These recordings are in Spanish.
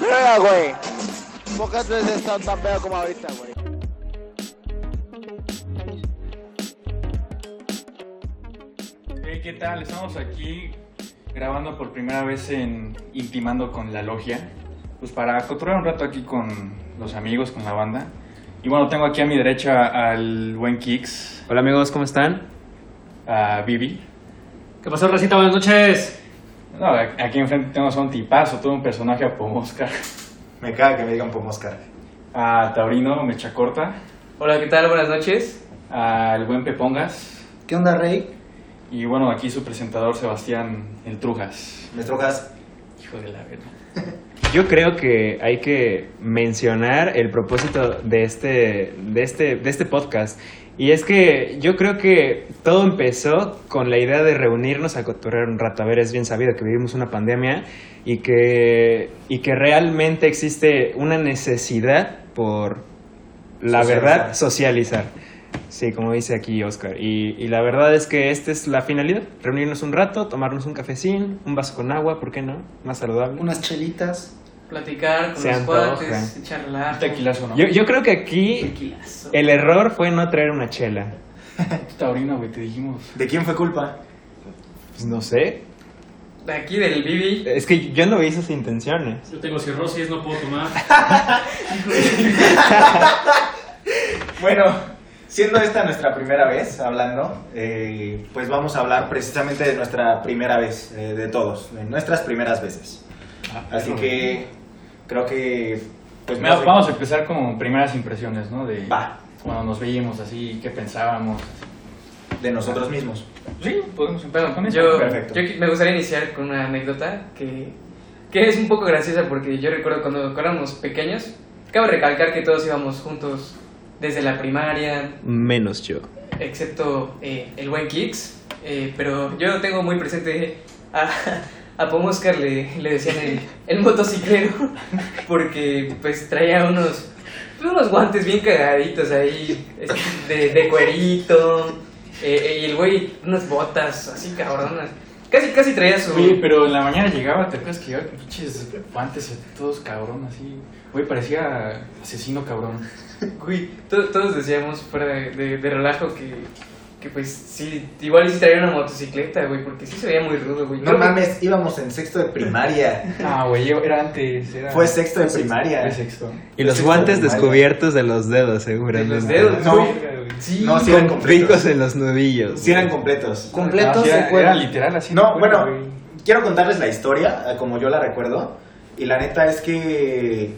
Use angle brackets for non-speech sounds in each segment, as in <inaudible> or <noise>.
Mira, güey. Pocas veces están tan feo como ahorita, güey. Hey, ¿Qué tal? Estamos aquí grabando por primera vez en Intimando con la Logia. Pues para cotorrear un rato aquí con los amigos, con la banda. Y bueno, tengo aquí a mi derecha al buen Kix, Hola amigos, ¿cómo están? a Vivi. ¿Qué pasó, Racita? Buenas noches. No, aquí enfrente tenemos a un tipazo, todo un personaje a Pomoscar. Me caga que me digan Pomoscar. A Taurino, Mecha Corta. Hola, ¿qué tal? Buenas noches. Al buen Pepongas. ¿Qué onda, Rey? Y bueno, aquí su presentador Sebastián El Trujas. ¿Me trojas? Hijo de la verga. Yo creo que hay que mencionar el propósito de este, de este, de este podcast. Y es que yo creo que todo empezó con la idea de reunirnos a cotorrear un rato. A ver, es bien sabido que vivimos una pandemia y que, y que realmente existe una necesidad por, la Socializar. verdad, socializar. Sí, como dice aquí Oscar. Y, y la verdad es que esta es la finalidad. Reunirnos un rato, tomarnos un cafecín, un vaso con agua, ¿por qué no? Más saludable. Unas chelitas. Platicar con Se los antoja. cuates, tequilazo, ¿no? Yo, yo creo que aquí Tequilazo. el error fue no traer una chela. <laughs> Taurino, güey, te dijimos. ¿De quién fue culpa? Pues no sé. De aquí del Bibi. Es que yo no vi esas intenciones. Yo tengo cirrosis, no puedo tomar. <laughs> Bueno, siendo esta nuestra primera vez hablando, eh, pues vamos a hablar precisamente de nuestra primera vez, eh, de todos, de nuestras primeras veces. Así que creo que... Pues Mira, no sé. vamos a empezar con primeras impresiones, ¿no? De Va, cuando nos veíamos así, qué pensábamos. de nosotros mismos. Sí, podemos empezar con eso. Yo, Perfecto. yo me gustaría iniciar con una anécdota que, que es un poco graciosa porque yo recuerdo cuando, cuando éramos pequeños, cabe recalcar que todos íbamos juntos desde la primaria, Menos yo. excepto eh, el buen Kix, eh, pero yo tengo muy presente a, a Pomoscar le, le decían el, el motociclero porque pues traía unos unos guantes bien cagaditos ahí este, de, de cuerito eh, eh, y el güey unas botas así cabronas casi casi traía su Oye, pero en la mañana llegaba, ¿te acuerdas que llegaba con pinches guantes todos cabrón así? Güey, parecía asesino cabrón. Güey, to- todos decíamos fuera de, de- de relajo que, que pues sí, igual sí traía una motocicleta, güey, porque sí se veía muy rudo, güey. No que- mames, íbamos en sexto de primaria. <laughs> Ah, güey, yo era antes. Era... Fue sexto de primaria. Fue sexto. Y los guantes descubiertos de los dedos, de seguramente. los dedos, No. güey. Sí, No, sí eran Con completos. picos en los nudillos. Sí eran completos. completos sí, era, literal así. No, bueno, güey. quiero contarles la historia eh, como yo la recuerdo. Y la neta es que,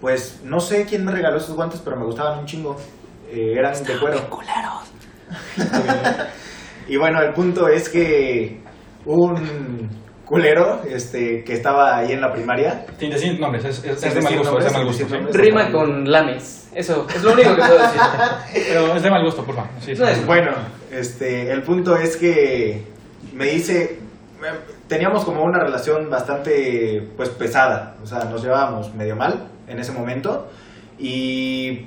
pues, no sé quién me regaló esos guantes, pero me gustaban un chingo. Eh, eran de cuero. <laughs> y bueno, el punto es que un culero este, que estaba ahí en la primaria. Sin decir nombres, es, es, es de mal gusto, es de nombres, mal gusto. ¿sí? nombres. Rima con lames. Eso, es lo único que puedo decir. <laughs> Pero es de mal gusto, por favor. Sí. No es- Bueno, este, el punto es que me dice, teníamos como una relación bastante, pues, pesada, o sea, nos llevábamos medio mal en ese momento y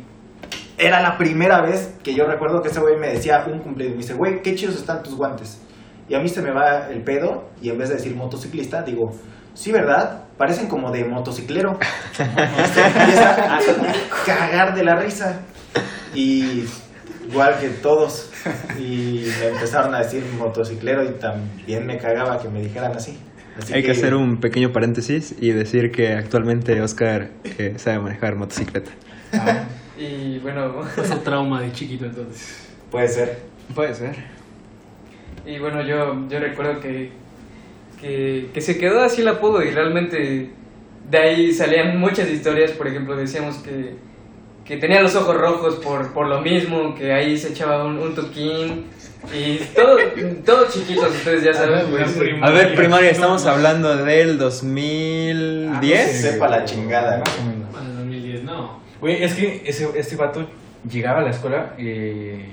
era la primera vez que yo recuerdo que ese güey me decía un cumpleaños, me dice, güey, qué chidos están tus guantes. Y a mí se me va el pedo y en vez de decir motociclista, digo, sí, ¿verdad? Parecen como de motociclero. Y <laughs> se empieza a cagar de la risa. Y igual que todos. Y me empezaron a decir motociclero y también me cagaba que me dijeran así. Así Hay que hacer un pequeño paréntesis y decir que actualmente Oscar eh, sabe manejar motocicleta. Ah, Y bueno, <laughs> Pasó trauma de chiquito entonces. Puede ser. Puede ser. y bueno yo, yo recuerdo que, que, que se quedó así el apodo y realmente de ahí salían muchas historias. Por ejemplo, decíamos que, que tenía los ojos rojos por, por lo mismo, que ahí se echaba un, un tuquín. Y todo, todos chiquitos, ustedes ya saben. pues, A ver, primaria, estamos hablando del 2010. Sepa la chingada. Más o menos. Güey, es que ese, este vato llegaba a la escuela, eh,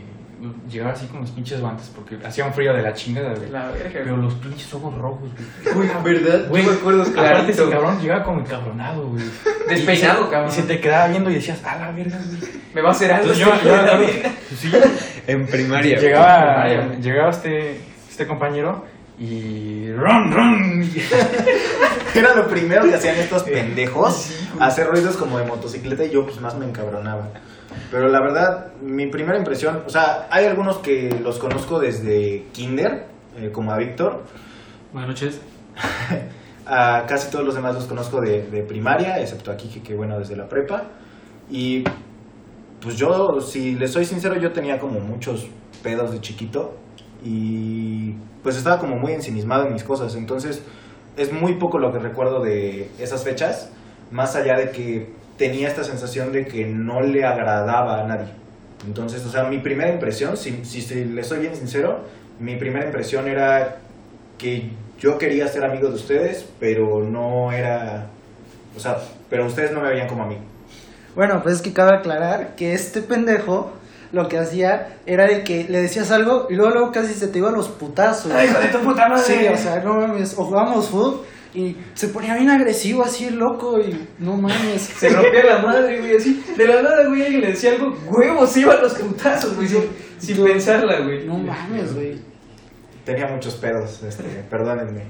llegaba así con los pinches guantes porque hacía un frío de la chingada, güey. La verga, Pero los pinches ojos rojos, güey. ¿Verdad? Güey, Yo me acuerdo Aparte, ese cabrón llegaba como encabronado, güey. <laughs> Despeinado, Y se- cabrón. Y se te quedaba viendo y decías, a la verga, güey. Me va a hacer algo. Entonces yo, yo- <laughs> sí, En primaria. llegaba, Primaria. llegaba este, este compañero y ron, ron. <laughs> Era lo primero que hacían estos pendejos, hacer ruidos como de motocicleta y yo pues más me encabronaba. Pero la verdad, mi primera impresión, o sea, hay algunos que los conozco desde kinder, eh, como a Víctor, Buenas noches. <laughs> a casi todos los demás los conozco de, de primaria, excepto aquí que, que bueno, desde la prepa. Y pues yo, si les soy sincero, yo tenía como muchos pedos de chiquito y pues estaba como muy ensimismado en mis cosas. Entonces es muy poco lo que recuerdo de esas fechas, más allá de que tenía esta sensación de que no le agradaba a nadie. Entonces, o sea, mi primera impresión, si, si, les soy bien sincero, mi primera impresión era que yo quería ser amigo de ustedes, pero no era, o sea, pero ustedes no me veían como amigo. Bueno, pues es que cabe aclarar que este pendejo lo que hacía era de que le decías algo y luego, luego casi se te iban los putazos. Ay, hijo de tu puta madre. Sí, o sea, no mames, o jugábamos fútbol y se ponía bien agresivo así el loco y no mames. Se rompía la madre, güey, así. De la nada, güey, alguien le decía algo, huevos, iban los putazos, güey, sin, sin Yo- pensarla, güey. No mames, güey. Tenía muchos pedos, este, perdónenme.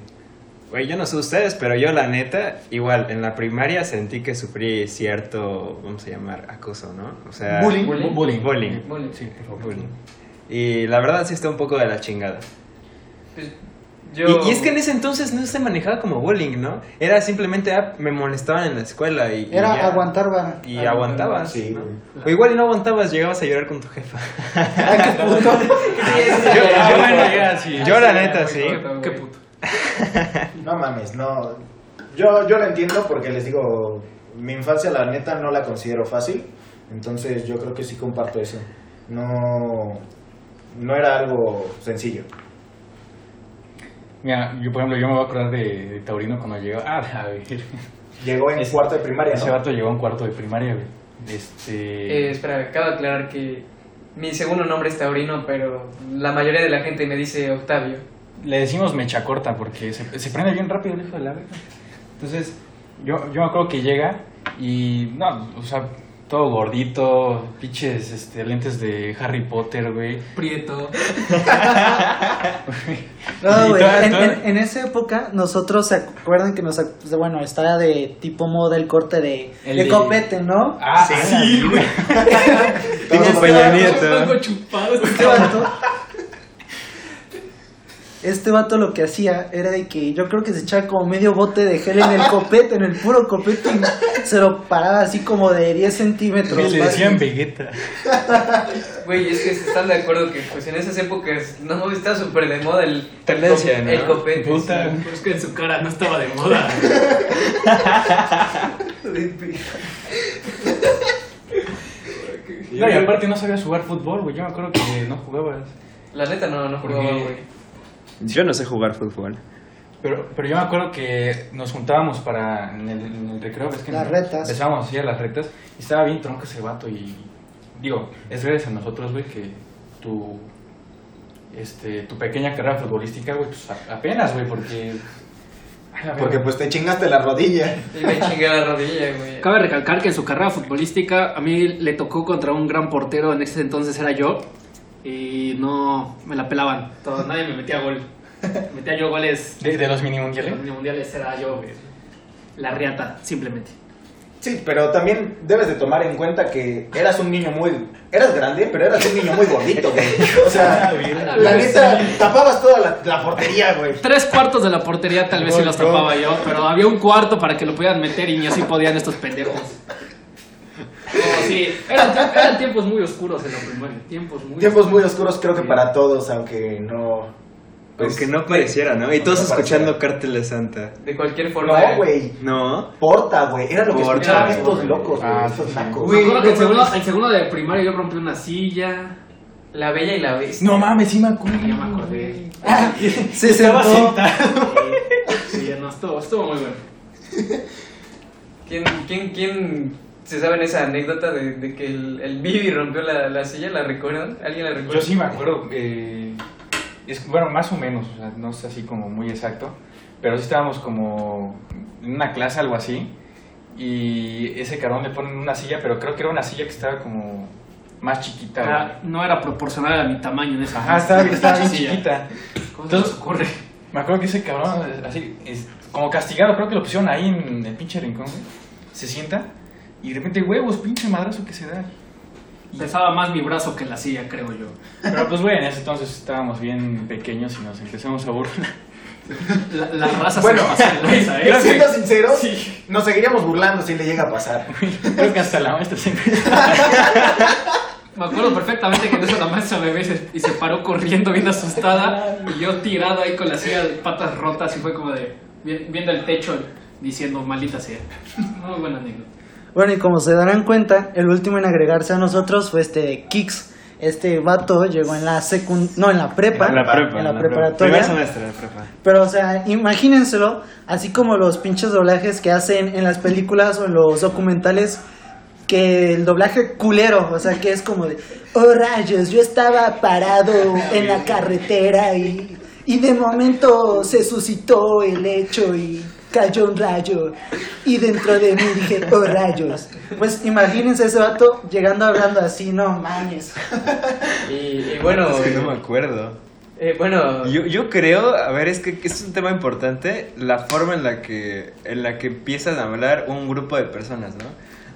Güey, yo no sé ustedes, pero yo la neta, igual, en la primaria sentí que sufrí cierto, vamos a llamar, acoso, ¿no? O sea... Bullying. Bu- Bullying. Bullying. Bullying. Sí, por favor. Bullying. Y la verdad sí está un poco de la chingada. Pues, yo... Y, y es que en ese entonces no se manejaba como bullying, ¿no? Era simplemente, ah, me molestaban en la escuela y... y Era ya. aguantar vara. Y aguantabas. Sí. O igual y no aguantabas, llegabas a llorar con tu jefa. Qué puto. Yo, yo, sí. Yo la neta, sí. Qué puto. No mames, no. Yo, yo lo entiendo porque les digo, mi infancia la neta no la considero fácil, entonces yo creo que sí comparto eso. No, no era algo sencillo. Mira, yo por ejemplo, yo me voy a acordar de, de Taurino cuando llegó. Ah, a ver. Llegó en Ese- cuarto de primaria, Ese ¿no? vato llegó a un cuarto de primaria, güey. Este. Eh, espera, acabo de aclarar que mi segundo nombre es Taurino, pero la mayoría de la gente me dice Octavio. Le decimos mecha corta porque se, se prende bien rápido el hijo de la verga. Entonces, yo, yo me acuerdo que llega y, no, o sea, todo gordito, pinches este, lentes de Harry Potter, güey. Prieto. <laughs> No, güey, en, en- en esa época nosotros se acuerdan que nos ac- bueno estaba de tipo moda el corte de, El de de- copete, ¿no? Ah, sí, güey. Tipo Peña Nieto. Este vato, lo que hacía era de que yo creo que se echaba como medio bote de gel en el copete, en el puro copete y se lo paraba así como de 10 centímetros. Le fácil. decían Vegeta. <laughs> Güey, es que están de acuerdo que pues en esas épocas no está súper de moda el, Tendencia, el, ¿no? el copete. Puta. sí. Es que en su cara no estaba de moda. <laughs> No, y aparte no sabías jugar fútbol, güey. Yo me acuerdo que no jugabas. La neta no, no jugaba, güey. Yo no sé jugar fútbol. Pero, pero yo me acuerdo que nos juntábamos para en el, en el recreo. ¿ves que Las retas. Empezábamos así a las retas. Y estaba bien tronco ese vato. Y digo, es gracias a nosotros, güey, que tu, este, tu pequeña carrera futbolística, güey, pues apenas, güey, porque. Ay, Porque pues te chingaste la rodilla. Y me chingué la rodilla, güey. Cabe recalcar que en su carrera futbolística a mí le tocó contra un gran portero, en ese entonces era yo, y no me la pelaban. Todo, nadie me metía gol. <laughs> Metía yo goles ¿De, de los mini mundiales? los mundiales, era yo güey, la riata, simplemente. Sí, pero también debes de tomar en cuenta que eras un niño muy... Eras grande, pero eras un niño muy gordito, güey. O sea, <laughs> la neta, tapabas toda la, la portería, güey. Tres cuartos de la portería tal vez sí los tapaba yo, pero había un cuarto para que lo pudieran meter y ni así podían estos pendejos. No, sí, eran, eran tiempos muy oscuros en la primaria, tiempos muy Tiempos muy oscuros creo que para todos, aunque no... pues, Aunque no pareciera, ¿no? Y todos No escuchando. Cartel de Santa. De cualquier forma. No, güey. ¿No? Porta, güey. Era lo que Porta, escuchaban güey. estos locos, güey. Ah, estos sí, sí. nacos. Me acuerdo que en segundo, en segundo de primaria yo rompí una silla. La bella y la bestia. No mames, sí me acuerdo. Ya me acordé. <laughs> Se Estaba sentó. sentado. Sí, no, estuvo, estuvo muy bueno. ¿Quién, quién, quién se saben esa anécdota de, de que el, el Bibi rompió la, la silla? ¿La recuerdan? ¿Alguien la recuerda? Yo sí me acuerdo. eh, es, bueno, más o menos, o sea, no es así como muy exacto. Pero sí estábamos como en una clase, algo así. Y ese cabrón le ponen una silla, pero creo que era una silla que estaba como más chiquita. Era- güey. no era proporcional a mi tamaño en esa Ajá, estaba, estaba <laughs> bien chiquita. ¿Cómo se les ocurre? Me acuerdo que ese cabrón, así, es- como castigado, creo que lo pusieron ahí en el pinche rincón, güey. Se sienta y de repente, huevos, pinche madrazo que se da. Pesaba más mi brazo que la silla, creo yo. Pero pues, güey, en ese entonces estábamos bien pequeños y nos empezamos a burlar. La, la raza Bueno, se pasó de <laughs> lanza, ¿eh? Siendo sinceros, Sí. nos seguiríamos burlando si le llega a pasar. <laughs> Creo que hasta la maestra se Me acuerdo perfectamente que en eso la maestra me ve y se- y paró corriendo bien asustada y yo tirado ahí con la silla de patas rotas y fue como de vi- viendo el techo diciendo maldita sea. <laughs> Muy buena anécdota. Bueno, y como se darán cuenta, el último en agregarse a nosotros fue este Kix. Este vato llegó en la secund... No, en la prepa. En la prepa. En la prepa. preparatoria. Primer semestre de prepa. Pero, o sea, imagínenselo, así como los pinches doblajes que hacen en las películas o en los documentales, que el doblaje culero, o sea, que es como de, oh rayos, yo estaba parado en la carretera y, y de momento se suscitó el hecho y cayó un rayo y dentro de mí dije, oh rayos. Pues imagínense ese vato llegando hablando así, no mames. Y, y bueno, Es que no me acuerdo. eh, bueno, Yo, yo creo, a ver, es que es un tema importante, la forma en la que en la que empiezan a hablar un grupo de personas, ¿no?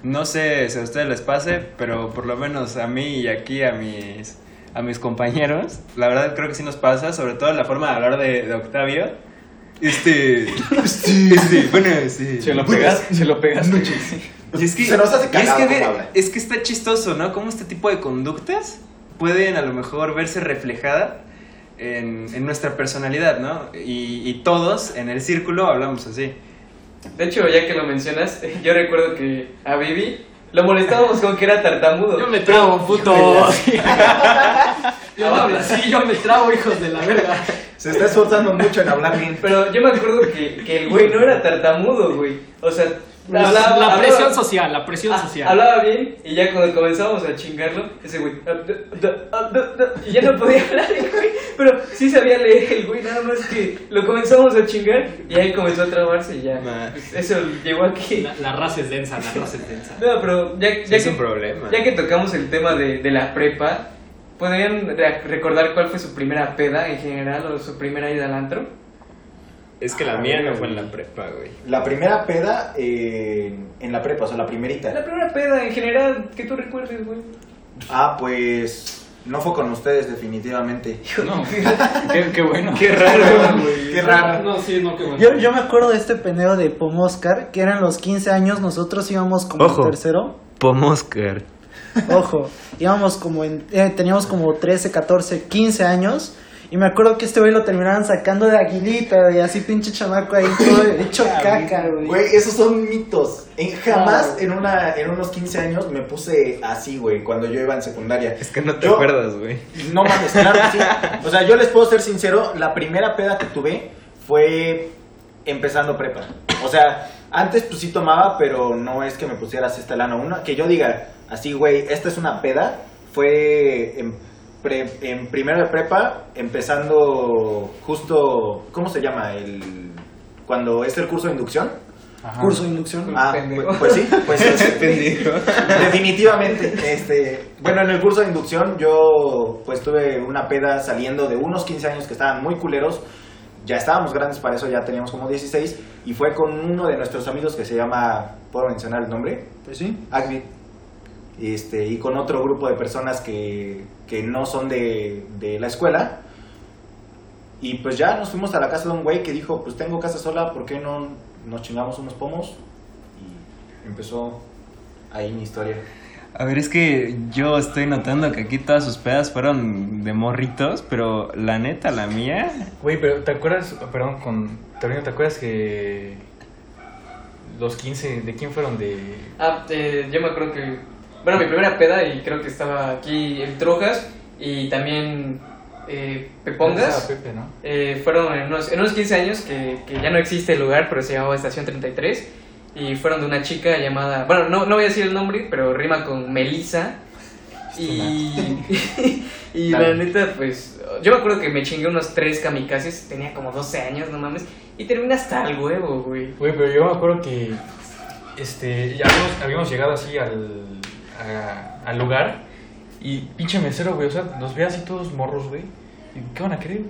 No sé si a ustedes les pase, pero por lo menos a mí y aquí a mis a mis compañeros, la verdad creo que sí nos pasa, sobre todo la forma de hablar de, de Octavio. Este, <laughs> este, bueno, sí. Se lo pegas, se lo pegas. <laughs> Y es que, Se nos hace y es cagado que, es que está chistoso, ¿no? Cómo este tipo de conductas pueden a lo mejor verse reflejada en, en nuestra personalidad, ¿no? Y, y todos en el círculo hablamos así. de hecho, ya que lo mencionas, <laughs> yo recuerdo que a Vivi lo molestábamos con que era tartamudo. Yo me trabo, puto. yo no hablo así, yo me trabo, hijos de la verga. Se está esforzando mucho en hablar bien. Pero yo me acuerdo que, que el güey no era tartamudo, güey. O sea, La, hablaba- la hablaba- presión social, la presión Ah, social. Hablaba bien y ya cuando comenzábamos a chingarlo, ese güey. ah, ah, y ya no podía <laughs> hablar el güey. Pero sí sabía leer el güey, nada más que lo comenzamos a chingar y ahí comenzó a trabarse y ya. Nah. Pues eso llegó aquí. La, la raza es densa, la raza es densa. No, pero ya, ya es que, un problema. ya que tocamos el tema de, de la prepa, ¿podrían re- recordar cuál fue su primera peda en general o su primera ida al antro? Es que la mía no fue en la prepa, güey. La primera peda eh, en la prepa, o sea, la primerita. La primera peda en general que tú recuerdes, güey. Ah, pues no fue con ustedes definitivamente. No, <laughs> qué, qué bueno. Qué raro, güey. Qué raro. No, sí, no, qué bueno. Yo, yo me acuerdo de este pendejo de Pomoscar, que eran los 15 años, nosotros íbamos como Ojo. tercero. Pomoscar. Ojo, íbamos como en, eh, teníamos como 13, 14, 15 años. Y me acuerdo que este güey lo terminaban sacando de aguilita, y así pinche chamaco ahí todo hecho <laughs> caca, güey. Güey, esos son mitos. En- jamás en, una, en unos 15 años me puse así, güey, cuando yo iba en secundaria. Es que no te Yo- acuerdas, güey. No mames, claro que sí. <laughs> O sea, yo les puedo ser sincero, la primera peda que tuve fue empezando prepa. O sea, antes pues sí tomaba, pero no es que me pusieras esta lana. Una, que yo diga, así, güey, esta es una peda, fue en, pre- en primero de prepa, empezando justo, ¿cómo se llama? El, cuando es el curso de inducción. Ajá. Curso de inducción. Ah, Pendejo. pues, pues sí, pues <laughs> sí. Definitivamente, este, bueno, en el curso de inducción yo pues tuve una peda saliendo de unos 15 años que estaban muy culeros, ya estábamos grandes para eso, ya teníamos como 16 y fue con uno de nuestros amigos que se llama, ¿puedo mencionar el nombre? Pues sí. Agvid. Este, y con otro grupo de personas que, que no son de, de la escuela. Y pues ya nos fuimos a la casa de un güey que dijo, pues tengo casa sola, ¿por qué no nos chingamos unos pomos? Y empezó ahí mi historia. A ver, es que yo estoy notando que aquí todas sus pedas fueron de morritos, pero la neta, la mía, Güey, pero ¿te acuerdas? Perdón, con Torino, ¿te acuerdas que los 15, ¿de quién fueron? De... Ah, eh, yo me acuerdo que. Bueno, mi primera peda, y creo que estaba aquí el Trojas y también eh, Pepongas. Ah, Pepe, ¿no? Eh, fueron en unos, en unos 15 años que, que ya no existe el lugar, pero se llamaba Estación 33. Y fueron de una chica llamada. Bueno, no, no voy a decir el nombre, pero rima con Melissa. Y, <laughs> y la neta, pues. Yo me acuerdo que me chingué unos tres kamikazes. Tenía como 12 años, no mames. Y terminé hasta el huevo, güey. Güey, pero yo me acuerdo que este, ya habíamos, habíamos llegado así al, a- al lugar y pinche mesero, güey, o sea, nos ve así todos morros, güey. ¿Qué van a querer?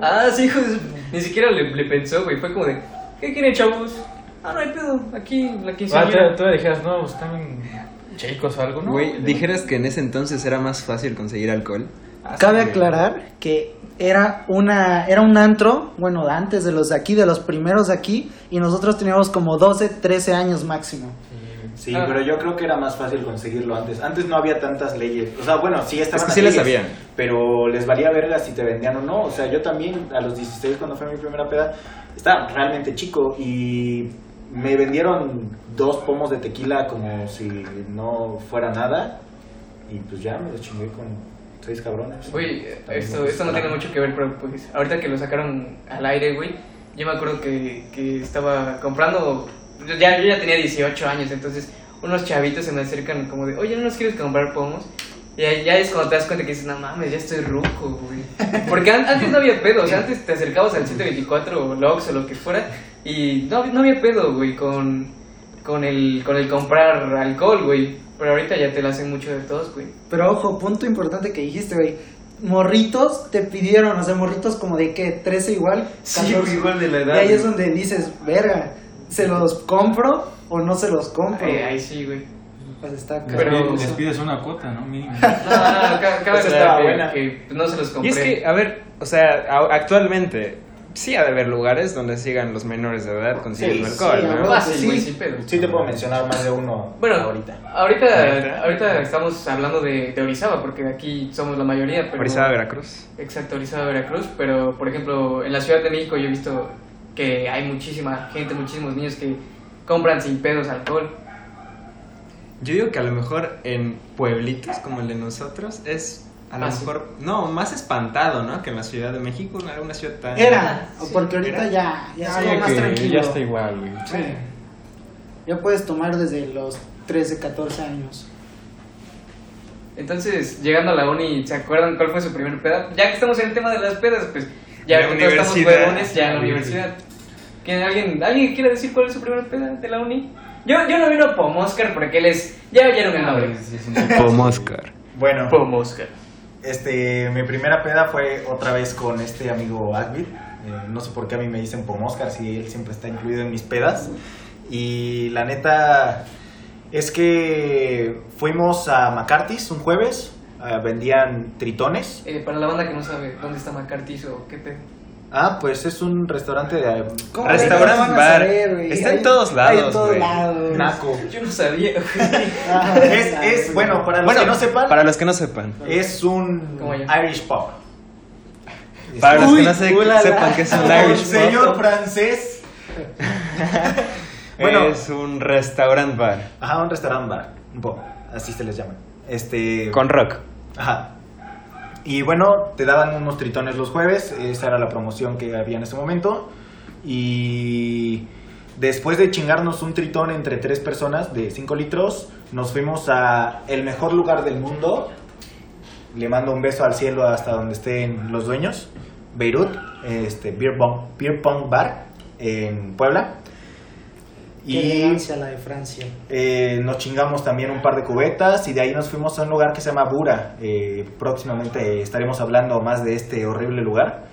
Ah, sí, hijo de Ni siquiera le, le pensó, güey. Fue como de, ¿qué quieren, chavos? Ah, no hay pedo. Aquí, la Ah, quinceañera. tú, tú le dijeras, no, están chicos o algo, ¿no? Güey, dijeras que en ese entonces era más fácil conseguir alcohol. Ah, sí, Cabe güey. aclarar que era una era un antro, bueno, antes de los de aquí, de los primeros de aquí, y nosotros teníamos como 12, 13 años máximo. Sí, Ah. pero yo creo que era más fácil conseguirlo antes. Antes no había tantas leyes. O sea, bueno, sí estaban Es que las sí les leyes, sabían. Pero les valía verga si te vendían o no. O sea, yo también a los 16 cuando fue mi primera peda, estaba realmente chico y me vendieron dos pomos de tequila como si no fuera nada. Y pues ya me los chingué con seis cabrones. Güey, esto, esto no tiene mucho que ver, pero pues ahorita que lo sacaron al aire, güey, yo me acuerdo que, que estaba comprando, ya, yo ya tenía 18 años, entonces unos chavitos se me acercan como de, oye, ¿no nos quieres comprar pomos? Y ahí- ya es cuando te das cuenta que dices, no mames, ya estoy ruco, güey. Porque an- antes no había pedo, o sea, antes te acercabas al 724 o Lox o lo que fuera y no, no había pedo, güey, con, con, el, con el comprar alcohol, güey. Pero ahorita ya te la hacen mucho de todos, güey. Pero ojo, punto importante que dijiste, güey. Morritos te pidieron, o sea, morritos como de que 13 igual. Sí, 14. igual de la edad, Y ahí es donde dices, verga, ¿se los compro o no se los compro? Ahí, ahí sí, güey. Pues está Les Pero- les pides una cuota, ¿no? Mínimo. <laughs> No, no, no, ca- cabe Esa aclarar estaba buena. que no se los Y compré. es que, a ver, o sea, actualmente sí ha de haber lugares donde sigan los menores de edad consiguiendo Sí, alcohol, sí, ¿no? a huevo. Fácil, sí. güey, sin pedo. Sí te puedo mencionar más de uno Bueno, ahorita. ahorita, ¿Neta? ahorita estamos hablando de, de Orizaba, porque aquí somos la mayoría, pero... Orizaba, Veracruz. Exacto, Orizaba, Veracruz, pero por ejemplo, en la Ciudad de México yo he visto que hay muchísima gente, muchísimos niños que compran sin pedos alcohol. Yo digo que a lo mejor en pueblitos como el de nosotros es a lo Ah, sí. mejor, no, más espantado, ¿no? Que en la Ciudad de México, no era una ciudad tan... Era, Sí. porque ahorita ya, ya es como más tranquilo. Ya está igual, güey. Ya puedes tomar desde los 13, 14 años. Entonces, llegando a la uni, ¿se acuerdan cuál fue su primer peda? Ya que estamos en el tema de las pedas, pues ya La que todos estamos huevones, ya en la universidad. ¿Quién, alguien, ¿Alguien quiere decir cuál es su primer peda de la uni? Yo, yo no vino Pomoscar porque él es... Ya oyeron el nombre. Sí, sí, sí. Pomoscar. Bueno, Pomoscar. este, mi primera peda fue otra vez con este amigo Agvid. Eh, no sé por qué a mí me dicen Pomoscar si él siempre está incluido en mis pedas. Y la neta es que fuimos a McCarthy's un jueves. eh, vendían tritones. Eh, para la banda que no sabe dónde está McCarthy's o qué pedo. Ah, pues es un restaurante de ¿Cómo Restaurante, van a bar. saber? Está en Hay- todos Hay lados, en todos güey. lados. naco. Yo no sabía. Ajá, <laughs> Es, es, bueno, para los Bueno, que no sepan, para los que no sepan. es un. Irish pub. Para los que no se- sepan que es un Irish pub, señor francés. <laughs> Bueno. es un restaurant bar Ajá, un restaurante bar. Un poco, así se les llama. Este. con rock. Ajá. Y bueno, te daban unos tritones los jueves, esa era la promoción que había en ese momento. Y después de chingarnos un tritón entre tres personas de 5 litros, nos fuimos a el mejor lugar del mundo. Le mando un beso al cielo hasta donde estén los dueños. Beirut, este, Beer Pong, Beer Pong Bar en Puebla. Qué Y elegancia la de Francia. eh, nos chingamos también un par de cubetas y de ahí nos fuimos a un lugar que se llama Bura. Eh, próximamente estaremos hablando más de este horrible lugar.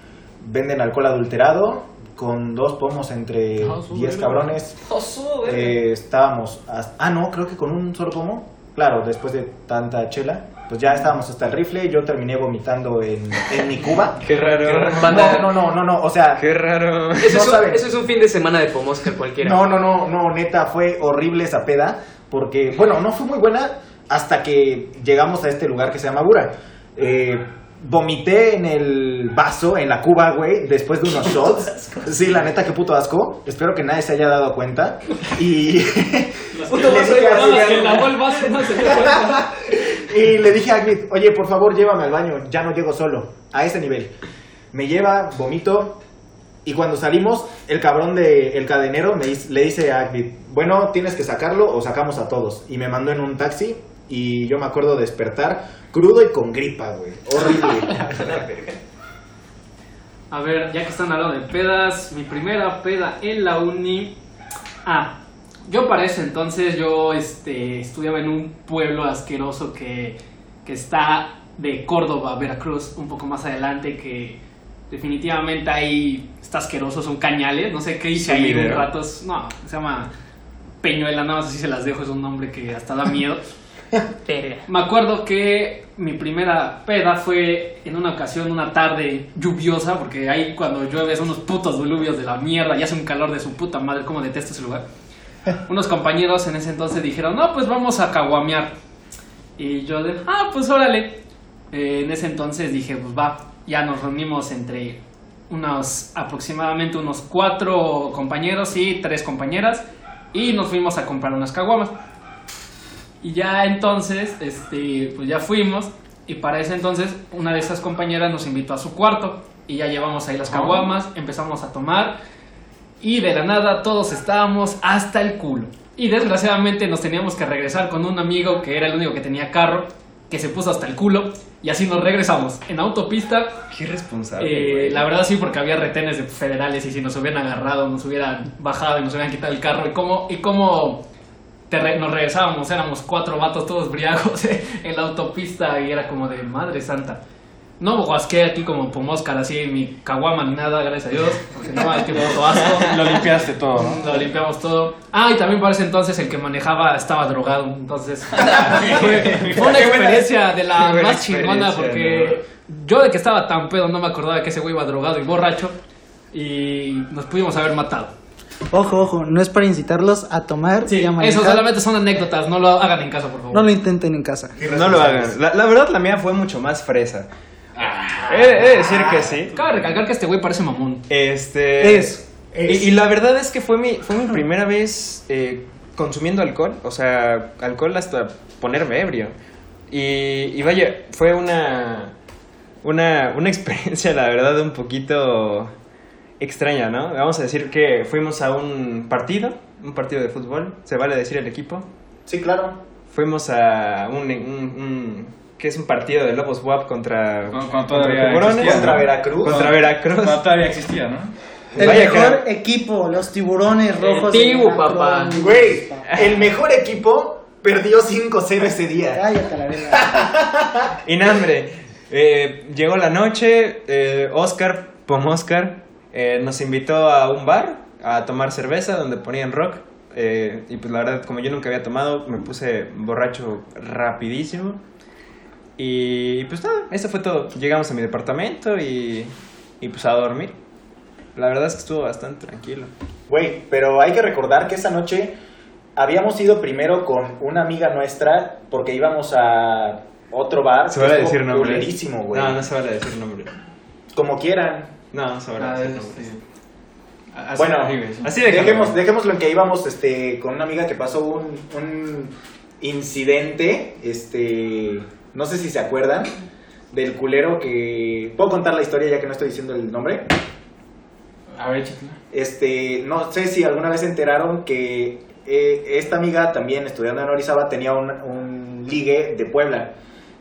Venden alcohol adulterado con dos pomos entre Ah, su 10 verga. cabrones. <laughs> Verga. Eh, estábamos... hasta- ah, no, creo que con un solo pomo. Claro, después de tanta chela. Pues ya estábamos hasta el rifle. Yo terminé vomitando en, en mi cuba. <laughs> Qué raro. No, no, no, no, no. O sea, Qué raro. Eso, no es un, eso es un fin de semana de Pomoscar cualquiera. No, no, no, no, neta, fue horrible esa peda. Porque, bueno, no fue muy buena hasta que llegamos a este lugar que se llama Bura. Eh, vomité en el vaso, en la cuba, güey, después de unos <laughs> shots. Sí, la neta, qué puto asco. Espero que nadie se haya dado cuenta. Y. Puto <laughs> le vaso dije de cuenta. <laughs> y le dije a Agrid, oye, por favor, llévame al baño, ya no llego solo, a ese nivel. Me lleva, vomito, y cuando salimos, el cabrón de el cadenero me dice- le dice a Agrid, bueno, tienes que sacarlo o sacamos a todos. Y me mandó en un taxi, y yo me acuerdo de despertar crudo y con gripa, güey. Horrible. <laughs> A ver, ya que están hablando de pedas, mi primera peda en la uni. Ah, yo para ese entonces yo este, estudiaba en un pueblo asqueroso que, que está de Córdoba, Veracruz, un poco más adelante, que definitivamente ahí está asqueroso, son cañales, no sé qué hice ahí un Sumidero. rato, no, se llama Peñuela, nada más así se las dejo, es un nombre que hasta da miedo. <laughs> Verga. Me acuerdo que mi primera peda fue en una ocasión, una tarde lluviosa, porque ahí cuando llueve son unos putos diluvios de la mierda y hace un calor de su puta madre, como detesto ese lugar. <laughs> Unos compañeros en ese entonces dijeron, no, pues vamos a caguamear. Y yo de, ah, pues órale. Eh, en ese entonces dije, pues va, ya nos reunimos entre unos aproximadamente unos cuatro compañeros y tres compañeras y nos fuimos a comprar unas caguamas. Y ya entonces, este, pues ya fuimos y para ese entonces una de esas compañeras nos invitó a su cuarto y ya llevamos ahí las caguamas, empezamos a tomar y de la nada todos estábamos hasta el culo. Y desgraciadamente nos teníamos que regresar con un amigo que era el único que tenía carro, que se puso hasta el culo y así nos regresamos en autopista Qué responsable. eh, la verdad sí, porque había retenes de federales y si nos hubieran agarrado, nos hubieran bajado y nos hubieran quitado el carro. ¿Y cómo, y cómo re- nos regresábamos? Éramos cuatro vatos todos briagos <laughs> en la autopista y era como de madre santa. No guasqué aquí como pomoscar así, mi caguama ni nada, gracias a Dios, porque no, boto asco. Lo limpiaste todo, ¿no? Lo limpiamos todo. Ah, y también para ese entonces el que manejaba estaba drogado. Entonces fue, <laughs> fue una experiencia de la más chingona porque yo de que estaba tan pedo no me acordaba que ese güey iba drogado y borracho y nos pudimos haber matado. Ojo, ojo, no es para incitarlos a tomar Sí, y a manejar. eso solamente son anécdotas, no lo hagan en casa, por favor. No lo intenten en casa. No lo hagan. La, la verdad, la mía fue mucho más fresa. He, he de decir que sí. Cabe recalcar que este güey parece mamón. Este. Es. Y, y la verdad es que fue mi, fue mi primera vez eh, consumiendo alcohol. O sea, alcohol hasta ponerme ebrio. Y, y vaya, fue una, una, una <laughs> experiencia, la verdad, un poquito extraña, ¿no? Vamos a decir que fuimos a un partido, un partido de fútbol. ¿Se vale decir el equipo? Sí, claro. Fuimos a un, un- un- que es un partido de Lobos WAP contra, Cuando- cuando contra Tiburones. existía, Contra ¿no? Veracruz. Contra Veracruz. Cuando todavía existía, ¿no? El Vaya mejor que- equipo, los tiburones rojos. El Tibu, de papá. Güey, el mejor equipo perdió 5-0 ese día. Cállate la verga. <laughs> Hombre, eh, llegó la noche, eh, Oscar, Pomoscar, eh, nos invitó a un bar a tomar cerveza donde ponían rock. eh, y pues la verdad, como yo nunca había tomado, me puse borracho rapidísimo. Y pues nada, eso fue todo. Llegamos a mi departamento y, y pues a dormir. La verdad es que estuvo bastante tranquilo. Güey, pero hay que recordar que esa noche habíamos ido primero con una amiga nuestra porque íbamos a otro bar. ¿Se vale decir culerísimo, güey. No, no se vale decir nombre. Como quieran. No, vale Ah, este, así- Bueno, así, de Dejemos, dejémoslo en que íbamos este, con una amiga que pasó un, un incidente, este, no sé si se acuerdan, del culero que... ¿Puedo contar la historia ya que no estoy diciendo el nombre? A ver. Este, no sé si alguna vez se enteraron que eh, esta amiga también estudiando en Orizaba tenía un, un ligue de Puebla.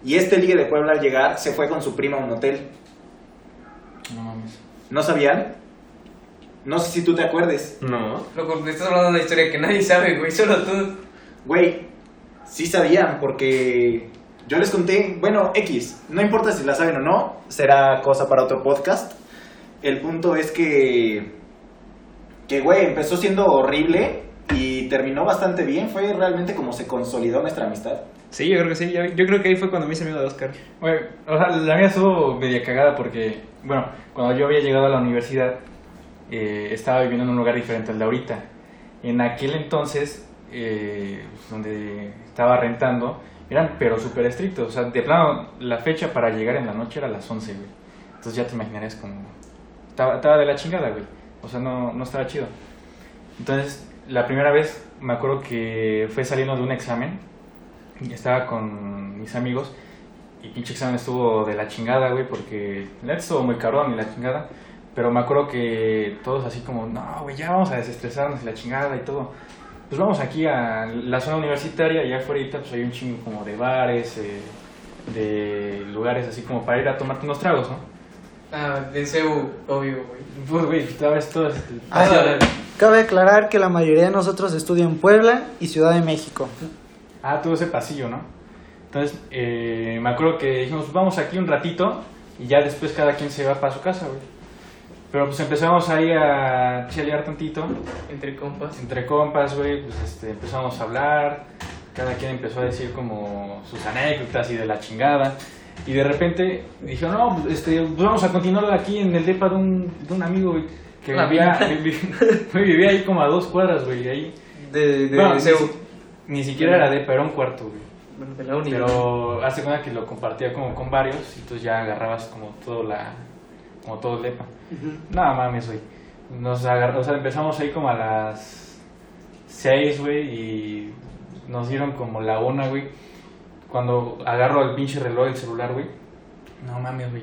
Y este ligue de Puebla al llegar se fue con su prima a un hotel. No mames. ¿No sabían? No sé si tú te acuerdes. No. Loco, me estás hablando de una historia que nadie sabe, güey, solo tú. Güey, sí sabían porque yo les conté, bueno, X, no importa si la saben o no, será cosa para otro podcast. El punto es que, que, güey, empezó siendo horrible y terminó bastante bien. Fue realmente como se consolidó nuestra amistad. Sí, yo creo que sí. Yo, yo creo que ahí fue cuando me hice amigo de Oscar. Güey, o sea, la mía estuvo media cagada porque, bueno, cuando yo había llegado a la universidad, eh, estaba viviendo en un lugar diferente al de ahorita. En aquel entonces, eh, donde estaba rentando, eran pero súper estrictos. O sea, de plano, la fecha para llegar en la noche era las 11, güey. Entonces ya te imaginarías como... Estaba, estaba de la chingada, güey. O sea, no, no estaba chido. Entonces, la primera vez me acuerdo que fue saliendo de un examen y estaba con mis amigos y pinche examen estuvo de la chingada, güey, porque la estuvo muy cabrón y la chingada. Pero me acuerdo que todos así como, no, güey, ya vamos a desestresarnos y la chingada y todo. Pues vamos aquí a la zona universitaria y afuera pues hay un chingo como de bares, eh, de lugares así como para ir a tomarte unos tragos, ¿no? Ah, de CEU, obvio, güey. Pues, güey, sabes todo este... Ah, cabe aclarar que la mayoría de nosotros estudia en Puebla y Ciudad de México. Ah, todo ese pasillo, ¿no? Entonces, eh, me acuerdo que dijimos, vamos aquí un ratito y ya después cada quien se va para su casa, güey. Pero pues empezamos ahí a chelear tantito, Entre compas. entre compas, güey, pues este, empezamos a hablar, cada quien empezó a decir como sus anécdotas y de la chingada. Y de repente dije, no, pues, este, pues vamos a continuar aquí en el depa de un, de un amigo, güey, que vivía, <laughs> vivía ahí como a dos cuadras, güey, ahí. De, de, Bueno, de ni, siquiera era depa, era un cuarto, güey. Bueno, de la uni. Pero hace cuenta que lo compartía como con varios y entonces ya agarrabas como todo la como todo el depa. Nada mames, güey. Nos agarró, o sea, empezamos ahí como a las 6, güey, y nos dieron como la una, güey. Cuando agarro el pinche reloj del celular, güey. No mames, güey.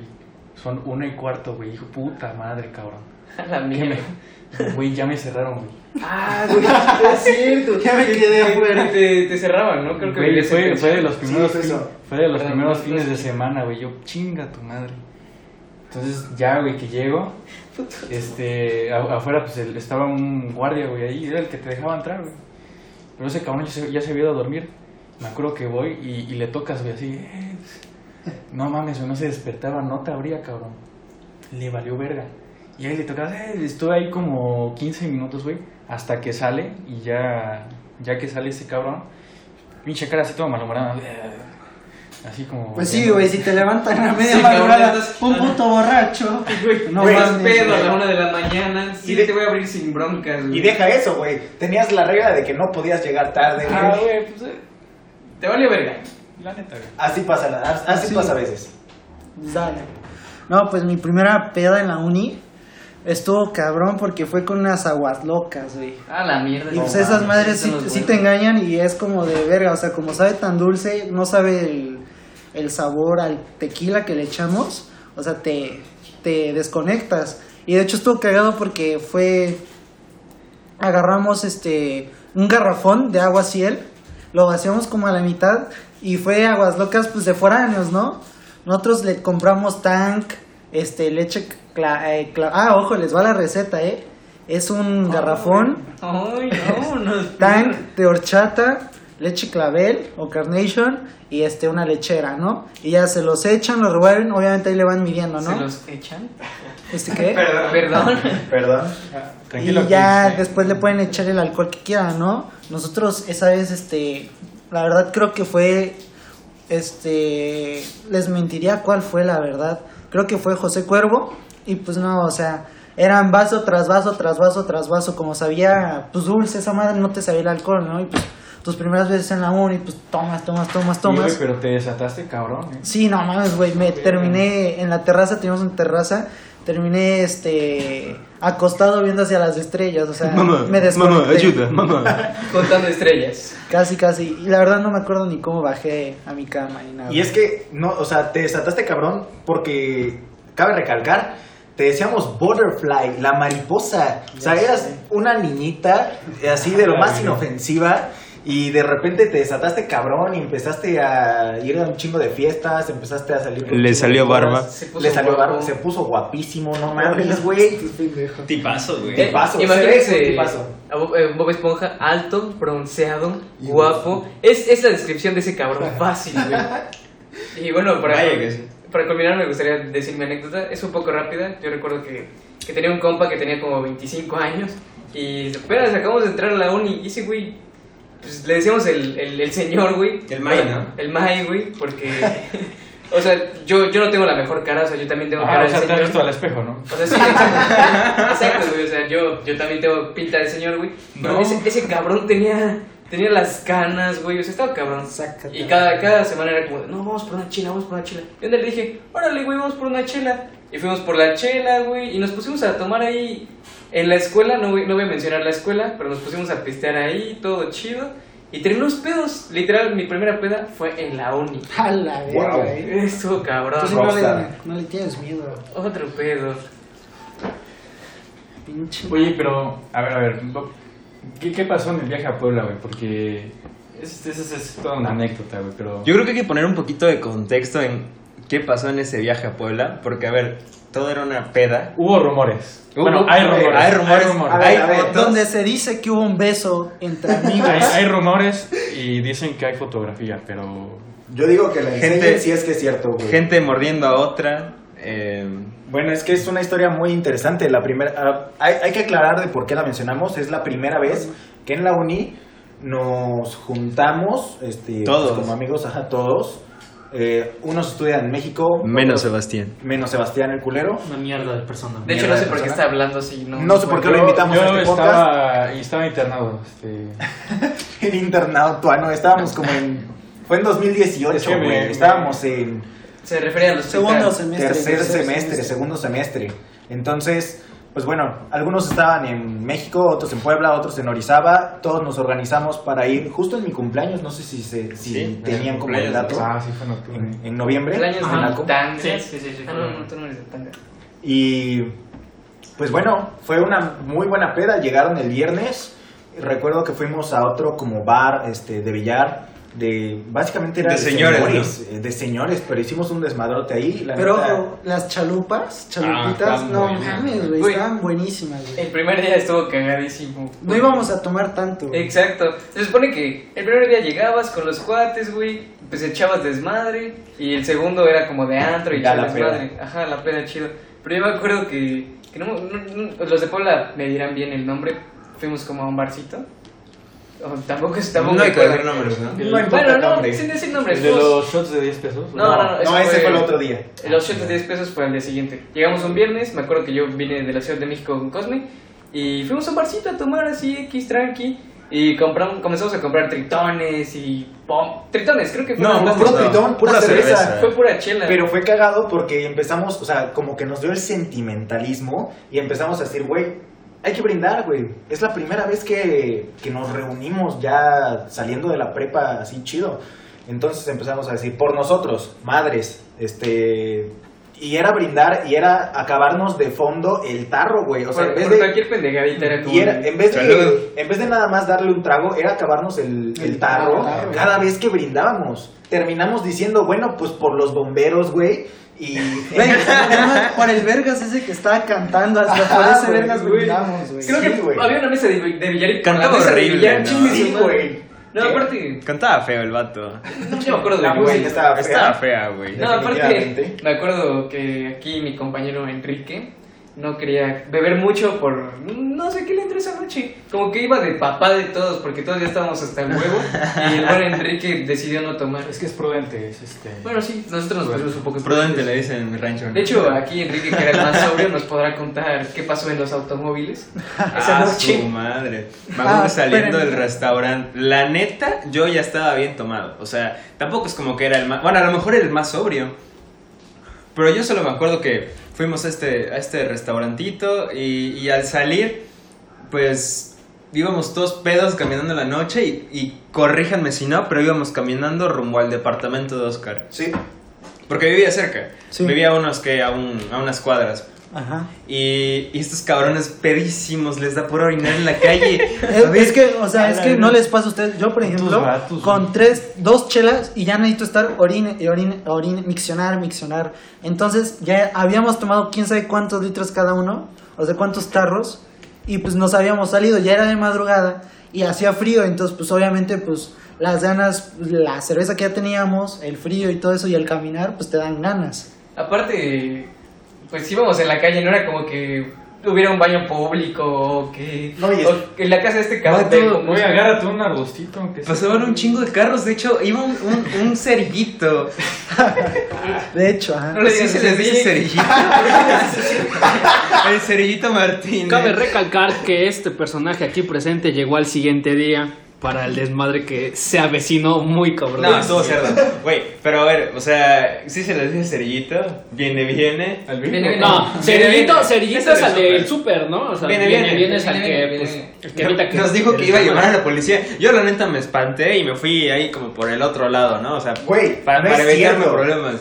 Son una y cuarto, güey. Hijo puta madre, cabrón. <laughs> A la ¿Qué mierda. <laughs> Güey, ya me cerraron, güey. Ah, güey, es cierto. Ya me quedé afuera. Te, te cerraban, ¿no? Creo que Güey, fue, fue de los primeros, fue fin- eso. fue de los Perdón, primeros no, fines no de semana, güey. Yo, chinga tu madre. Entonces, ya, güey, que llego, este, afuera, pues, el- estaba un guardia, güey, ahí, era el que te dejaba entrar, güey. Pero ese cabrón ya se, ya se había ido a dormir. Me acuerdo que voy y, y le tocas, güey, así, eh, no mames, no se despertaba, no te abría, cabrón. Le valió verga. Y ahí le tocas, eh, estuve ahí como 15 minutos, güey, hasta que sale y ya, ya que sale ese cabrón, pinche cara así todo malhumorada, así como... Pues sí, güey, si te levantan a media Sí, madrugada, estás- un puto borracho. No Güey, mames, pedo a la una de la mañana. Sí, Y de- te voy a abrir sin broncas, güey. Y deja eso, güey. Tenías la regla de que no podías llegar tarde, güey. Ah, güey, pues, eh, Te valió verga. la neta, güey. Así pasa, así Sí. pasa a veces. Dale. No, pues mi primera peda en la uni estuvo cabrón porque fue con unas aguas locas, güey. Ah, la mierda. Y pues No esas madres sí, te engañan y es como de verga, o sea, como sabe tan dulce, no sabe el, el sabor al tequila que le echamos, o sea, te, te desconectas. Y de hecho estuvo cagado porque fue, agarramos este, un garrafón de agua ciel, lo vaciamos como a la mitad y fue aguas locas pues de foráneos, ¿no? Nosotros le compramos tank, este, leche, cla- eh, cla- ah, ojo, les va la receta, ¿eh? Es un garrafón Ay, no, no. tank de horchata, leche clavel o carnation y este una lechera, ¿no? Y ya se los echan, los revuelven, obviamente ahí le van midiendo, ¿Se ¿no? los echan? ¿Este qué? <laughs> Perdón. Perdón. <laughs> Perdón. Tranquilo, y ya después le pueden echar el alcohol que quieran, ¿no? Nosotros esa vez, este, la verdad creo que fue, este, les mentiría cuál fue la verdad. Creo que fue José Cuervo y pues no, o sea, eran vaso tras vaso, tras vaso, tras vaso, como sabía, pues dulce esa madre, no te sabía el alcohol, ¿no? Y pues tus primeras veces en la uni, pues tomas, tomas, tomas, Sí, tomas. güey, pero te desataste, cabrón, eh. Sí, no mames, güey, me terminé en la terraza, teníamos una terraza, terminé este acostado viendo hacia las estrellas, o sea, me desconecté. mamá. <laughs> Contando estrellas. Casi, casi, y la verdad no me acuerdo ni cómo bajé a mi cama ni nada. Y es que, no, o sea, te desataste cabrón porque, cabe recalcar, te decíamos butterfly, la mariposa. O sea, eras una niñita así de lo más inofensiva y de repente te desataste cabrón y empezaste a ir a un chingo de fiestas, empezaste a salir. Le salió barba. Se puso Le salió guapo. barba, se puso guapísimo, no mames, güey. Tipazo, güey. Tipazo, se ve Imagínense un tipazo. a Bob, eh, Bob Esponja, alto, bronceado, guapo. Es, es la descripción de ese cabrón fácil, güey. <laughs> Y bueno, que sí. Para culminar me gustaría decir mi anécdota. Es un poco rápida. Yo recuerdo que, que tenía un compa que tenía como 25 años. Y apenas acabamos de entrar a la uni. Y ese güey, pues le decíamos el, el, el señor, güey. El May, ¿no? El May, güey, porque... <laughs> O sea, yo, yo no tengo la mejor cara, o sea, yo también tengo Ajá, cara o sea, de te has señor. visto al espejo, ¿no? O sea, sí, exacto, <laughs> exacto, güey. O sea, yo, yo también tengo pinta de señor, güey. No. ese, ese cabrón tenía, tenía las canas, güey. O sea, estaba cabrón. Sácate. Y cada, cada semana era como, no, vamos por una chela, vamos por una chela. Y le dije, órale, güey, vamos por una chela. Y fuimos por la chela, güey. Y nos pusimos a tomar ahí en la escuela. No voy, no voy a mencionar la escuela, pero nos pusimos a pistear ahí, todo chido. Y terminamos pedos. Literal, mi primera peda fue en la uni. A la verga, Wow. eh. Estuvo cabrón. Tú sí no le, no le tienes miedo, Otro pedo. pinche. Oye, pero, a ver, a ver, ¿qué, qué pasó en el viaje a Puebla, güey? Porque esa es, es, es toda una anécdota, güey, pero... Yo creo que hay que poner un poquito de contexto en qué pasó en ese viaje a Puebla, porque a ver, todo era una peda. Hubo rumores. Hubo- bueno, hay rumores. hay rumores. Hay fotos. Donde se dice que hubo un beso entre amigos. Hay, hay rumores y dicen que hay fotografía, pero Yo digo que la Gente- enseñen si es que es cierto, güey. Gente mordiendo a otra. eh, Bueno, es que es una historia muy interesante. La primera, ah, hay, hay que aclarar de por qué la mencionamos. Es la primera vez que en la uni nos juntamos, este, Todos. pues, como amigos, ajá, todos. Eh, unos estudian en México, menos otros- Sebastián. menos Sebastián el culero. Una mierda de persona. De hecho, no sé por qué está hablando así. No, No sé por qué lo invitamos yo a este estaba, y estaba internado. Este, En <laughs> internado tuano, estábamos como en. Fue en 2018, Es que me- güey. Estábamos en Se refiere a los Segundo semestre. tercer semestre, segundo semestre. Entonces, pues bueno, algunos estaban en México, otros en Puebla, otros en Orizaba. Todos nos organizamos para ir justo en mi cumpleaños. No sé si, se, si Sí, tenían como el dato. ah, sí, fue en octubre. En, en noviembre. En. Sí, sí, sí, sí. Ah, no, no, tú no eres. Y pues bueno, fue una muy buena peda. Llegaron el viernes. Recuerdo que fuimos a otro como bar este, de billar. De, básicamente era De señores, eh, de señores, pero hicimos un desmadrote ahí. la Pero neta. ojo, las chalupas, Ah, chalupitas, no mames, güey, estaban buenísimas. El primer día estuvo cagadísimo. No íbamos a tomar tanto. Exacto. Se supone que el primer día llegabas con los cuates, güey, pues echabas desmadre. Y el segundo era como de antro y Ya la desmadre. Ajá, la peda chido. Pero yo me acuerdo que, que no, no- no- los de Puebla me dirán bien el nombre. Fuimos como a un barcito. O tampoco es tampoco No hay que decir nombres, ¿no? Bueno, el no, nombre. sin decir nombres. ¿El de los shots de 10 pesos? No, no, no, No, ese fue- fue el otro día. Los shots de 10 pesos fue al día siguiente. Llegamos un viernes, me acuerdo que yo vine de la Ciudad de México con Cosme y fuimos a un barcito a tomar así X tranqui y compramos, comenzamos a comprar tritones y pom, tritones, creo que fue No, no, puro no. tritón, pura Pura cerveza. cerveza. fue pura chela. Pero fue cagado porque empezamos, o sea, como que nos dio el sentimentalismo y empezamos a decir, güey, hay que brindar, güey. Es la primera vez que, que nos reunimos ya saliendo de la prepa así chido. Entonces empezamos a decir, por nosotros, madres, este... Y era brindar y era acabarnos de fondo el tarro, güey. O sea, por, en vez por de... cualquier pendejadita era como Y era, en, vez de, en vez de nada más darle un trago, era acabarnos el, el tarro tarro. cada vez que brindábamos. Terminamos diciendo, bueno, pues por los bomberos, güey. Y <laughs> Güey, por el vergas ese que estaba cantando, hasta por Ajá, ese güey, vergas güey. brindamos, güey. Creo Sí, que güey. había una mesa de, de billar y Cantaba la mesa de horrible, billar, ¿no? chingue su Sí, madre. güey. No, ¿Qué? aparte, Cantaba feo el vato. no me acuerdo de La güey. música estaba fea. Estaba fea, güey. No, aparte, Definitivamente. me acuerdo que aquí mi compañero Enrique no quería beber mucho por no sé qué le entró esa noche. Como que iba de papá de todos, porque todos ya estábamos hasta el huevo. y el buen Enrique decidió no tomar. Es que es prudente, es este... Bueno, sí, nosotros nos pusimos un poco Prudente le dicen en mi rancho. ¿no? De hecho, aquí Enrique, que era el más sobrio, nos podrá contar qué pasó en los automóviles esa Ah, noche. su madre. Vamos Ah, saliendo espérenme. del restaurante. La neta, yo ya estaba bien tomado. O sea, tampoco es como que era el más. Bueno, a lo mejor era el más sobrio. Pero yo solo me acuerdo que fuimos a este, a este restaurantito y, y al salir, pues íbamos todos pedos caminando en la noche y, y corríjanme si no, pero íbamos caminando rumbo al departamento de Oscar. Sí. Porque vivía cerca. Sí. Vivía a unos que a, un, a unas cuadras. Ajá. Y, y estos cabrones pedísimos les da por orinar en la calle. <laughs> Es, es que, o sea, es que no les pasa a ustedes. Yo, por ejemplo, vatos, con tres, dos chelas y ya necesito estar orine, y orine, orine, miccionar, miccionar. Entonces, ya habíamos tomado quién sabe cuántos litros cada uno, o sea, cuántos tarros, y pues nos habíamos salido, ya era de madrugada y hacía frío, entonces, pues obviamente, pues las ganas, la cerveza que ya teníamos, el frío y todo eso, y el caminar, pues te dan ganas. Aparte, pues íbamos en la calle, no era como que hubiera un baño público o que, No, y es- o que en la casa de este cabrón. Güey, agárrate un arbustito. Pasaban un chingo de carros, de hecho, iba un, un, un cerillito. <laughs> De hecho, ajá. No le Sí digas se les dice cerillito. <laughs> El cerillito Martín. Cabe recalcar que este personaje aquí presente llegó al siguiente día para el desmadre que se avecinó muy cabrón. No, estuvo cerdo. Güey, pero a ver, o sea, sí se les dice cerillito. Viene, viene. Al Viene. No, cerillito, cerillito es al el del súper, ¿no? O sea, Viene, viene, viene. viene, es al que, pues, viene. el que evita que Nos dijo que iba a llevar a la policía. Yo la neta me espanté y me fui ahí como por el otro lado, ¿no? O sea, Güey, para, no para es evitarme cierto. problemas.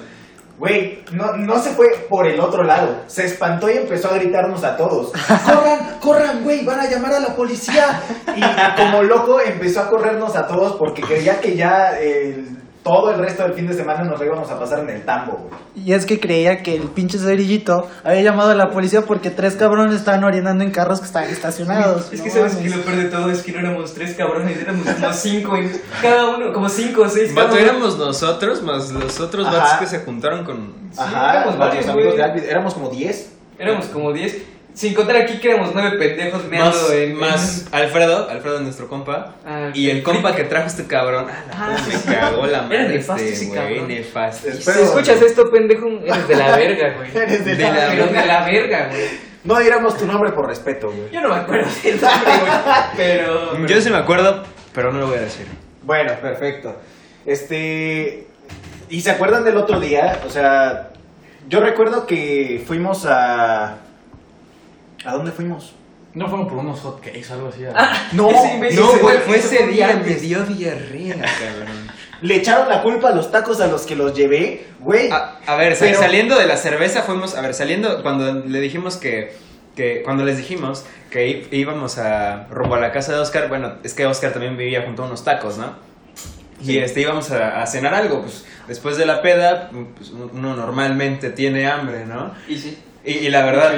Güey, no, no se fue por el otro lado. Se espantó y empezó a gritarnos a todos. <laughs> ¡Corran, corran, güey! ¡Van a llamar a la policía! Y como loco empezó a corrernos a todos porque creía que ya el, todo el resto del fin de semana nos lo íbamos a pasar en el tambo, güey. Y es que creía que el pinche cerillito había llamado a la policía porque tres cabrones estaban orinando en carros que estaban estacionados. Es que No sabes mames. que lo peor de todo es que no éramos tres cabrones, éramos como cinco, en cada uno, como cinco o seis. Vato, éramos nosotros más los otros vatos que se juntaron con... Ajá, éramos varios, amigos de Alvid, éramos como 10. Éramos como diez. Sin contar aquí que éramos nueve pendejos meando Más, en. más Alfredo, Alfredo nuestro compa. Ah, y el compa que trajo este cabrón. Ah, Ah, me cagó la Era madre nefasto este ese cabrón. nefasto. Si escuchas esto, pendejo, eres de la verga, güey. <laughs> Eres de De la- la- Pero de la verga, güey. No diéramos tu nombre por respeto, güey. Yo no me acuerdo del nombre, güey. Pero. <laughs> pero- Yo sí me acuerdo, pero no lo voy a decir. Bueno, perfecto. Este. ¿Y se acuerdan del otro día? O sea, yo recuerdo que fuimos a. ¿A dónde fuimos? No fueron por unos hotcakes o algo así. No, Ese imbécil No, güey, fue- fue se ese día, antes. me dio diarrea, cabrón. Le echaron la culpa a los tacos a los que los llevé, güey. A, a ver, Pero- saliendo de la cerveza fuimos, a ver, saliendo cuando le dijimos que, que cuando les dijimos que íbamos a rumbo a la casa de Oscar, bueno, es que Oscar también vivía junto a unos tacos, ¿no? Sí. Y este íbamos a, a cenar algo, pues después de la peda, pues, uno normalmente tiene hambre, ¿no? Y sí. Y, y la verdad.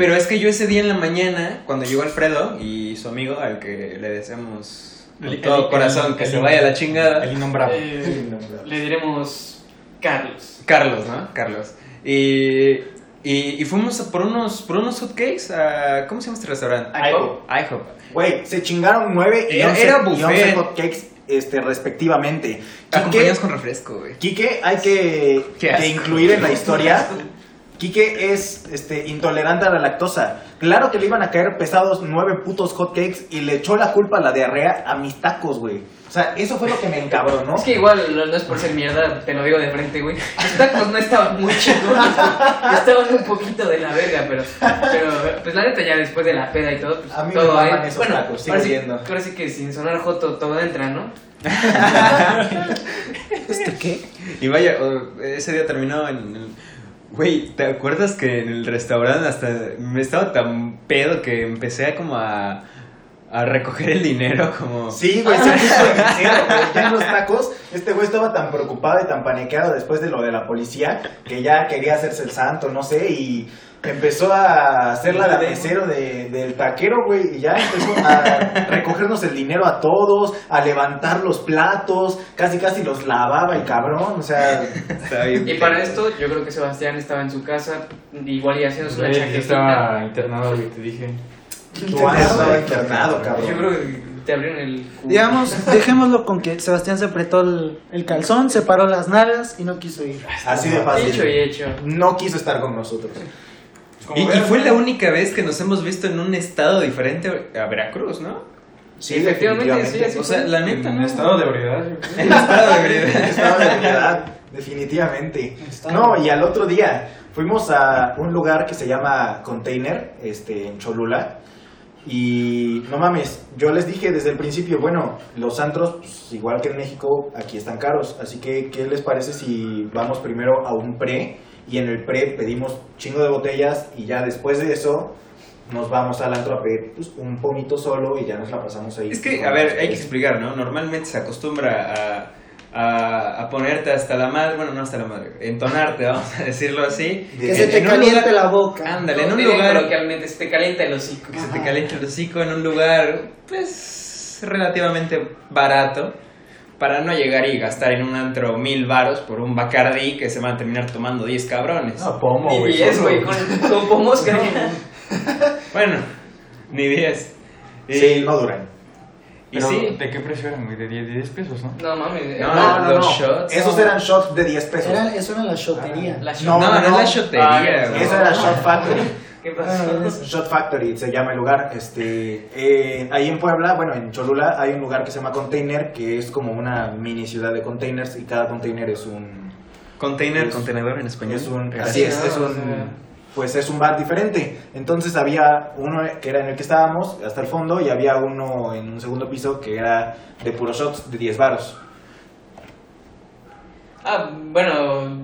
Pero es que yo ese día en la mañana, cuando llegó Alfredo y su amigo, al que le deseamos con El- todo el- corazón el- que el- se vaya a la chingada, El innombrable. Eh, le diremos Carlos. Carlos, ¿no? Carlos. Y, y, y fuimos por unos, por unos hotcakes a... ¿Cómo se llama este restaurante? IHOP. IHOP. Güey, se chingaron nueve y Era- once, era y hotcakes este, respectivamente. Acompañados con refresco, güey. Quique hay que, incluir en la historia. Quique es este, intolerante a la lactosa. Claro que le iban a caer pesados nueve putos hotcakes y le echó la culpa a la diarrea a mis tacos, güey. O sea, eso fue lo que me encabronó. Es que igual no, no es por ser mierda, te lo digo de frente, güey. Los tacos no estaban muy chingones, estaban un poquito de la verga, pero, pero pues la neta ya después de la peda y todo, pues A mí me todo maman ahí- esos bueno, tacos, sigo ahora sí, ahora sí que sin sonar joto todo entra, ¿no? <laughs> ¿Esto qué? Y vaya, ese día terminó en... Güey, ¿te acuerdas que en el restaurante hasta me estaba tan pedo que empecé a como a, a recoger el dinero como... Sí, güey, se puso de mesero, güey. Ya en <laughs> los tacos, este güey estaba tan preocupado y tan paniqueado después de lo de la policía que ya quería hacerse el santo, no sé, y empezó a hacerla de mesero de, del taquero, güey, y ya empezó a recogernos el dinero a todos, a levantar los platos, casi casi los lavaba el cabrón, o sea, Y para esto, yo creo que Sebastián estaba en su casa, igual y haciendo chaquetita. estaba internado, güey, te dije. Yo creo que te abrieron el culo. Digamos, dejémoslo con que Sebastián se apretó el, el calzón, se paró las nalgas y no quiso ir. Así de Dicho y fácil. hecho. No quiso estar con nosotros. Y, y fue la única vez que nos hemos visto en un estado diferente a Veracruz, ¿no? Sí, Efectivamente, definitivamente. sí, O sea, la neta, En ¿no? estado de ebriedad. <laughs> En estado de ebriedad. Estado de ebriedad, definitivamente. No, y al otro día fuimos a un lugar que se llama Container, este, en Cholula. Y no mames, yo les dije desde el principio, bueno, los antros, pues, igual que en México, aquí están caros. Así que, ¿qué les parece si vamos primero a un pre? Y en el pre pedimos chingo de botellas y ya después de eso nos vamos al antro a pedir pues, un pomito solo y ya nos la pasamos ahí. Es que, a ver, hay que explicar, ¿no? Normalmente se acostumbra a, a, a ponerte hasta la madre, bueno, no hasta la madre, entonarte, vamos a decirlo así. Que se te caliente lugar- la boca. Ándale, en No, un lugar coloquialmente, se te calienta el hocico. que se te caliente el hocico, en un lugar, pues, relativamente barato. Para no llegar y gastar en un antro mil varos por un Bacardi que se van a terminar tomando 10 cabrones. No, pomo, Y güey. 10, solo. güey, con, con pomos, <laughs> creo. Bueno, ni 10. Y, Sí, no duran. Y Pero, sí, ¿De qué precio eran, güey? De 10, de 10 pesos, ¿no? No mames. No, No, no, los no. shots. Esos eran shots de 10 pesos. Era, eso era la shotería. La No, no, no, no. es la shotería, Ah, güey. Eso era Shot Factory. <laughs> ¿Qué Ah, pasó? Shot Factory se llama el lugar. Este, eh, ahí en Puebla, bueno, en Cholula hay un lugar que se llama Container, que es como una mini ciudad de containers y cada container es un, Container, Es- contenedor en español. es un, Gracias. así es, es O un, pues es un bar diferente. Entonces había uno que era en el que estábamos hasta el fondo y había uno en un segundo piso que era de puros shots de 10 baros. Ah, bueno,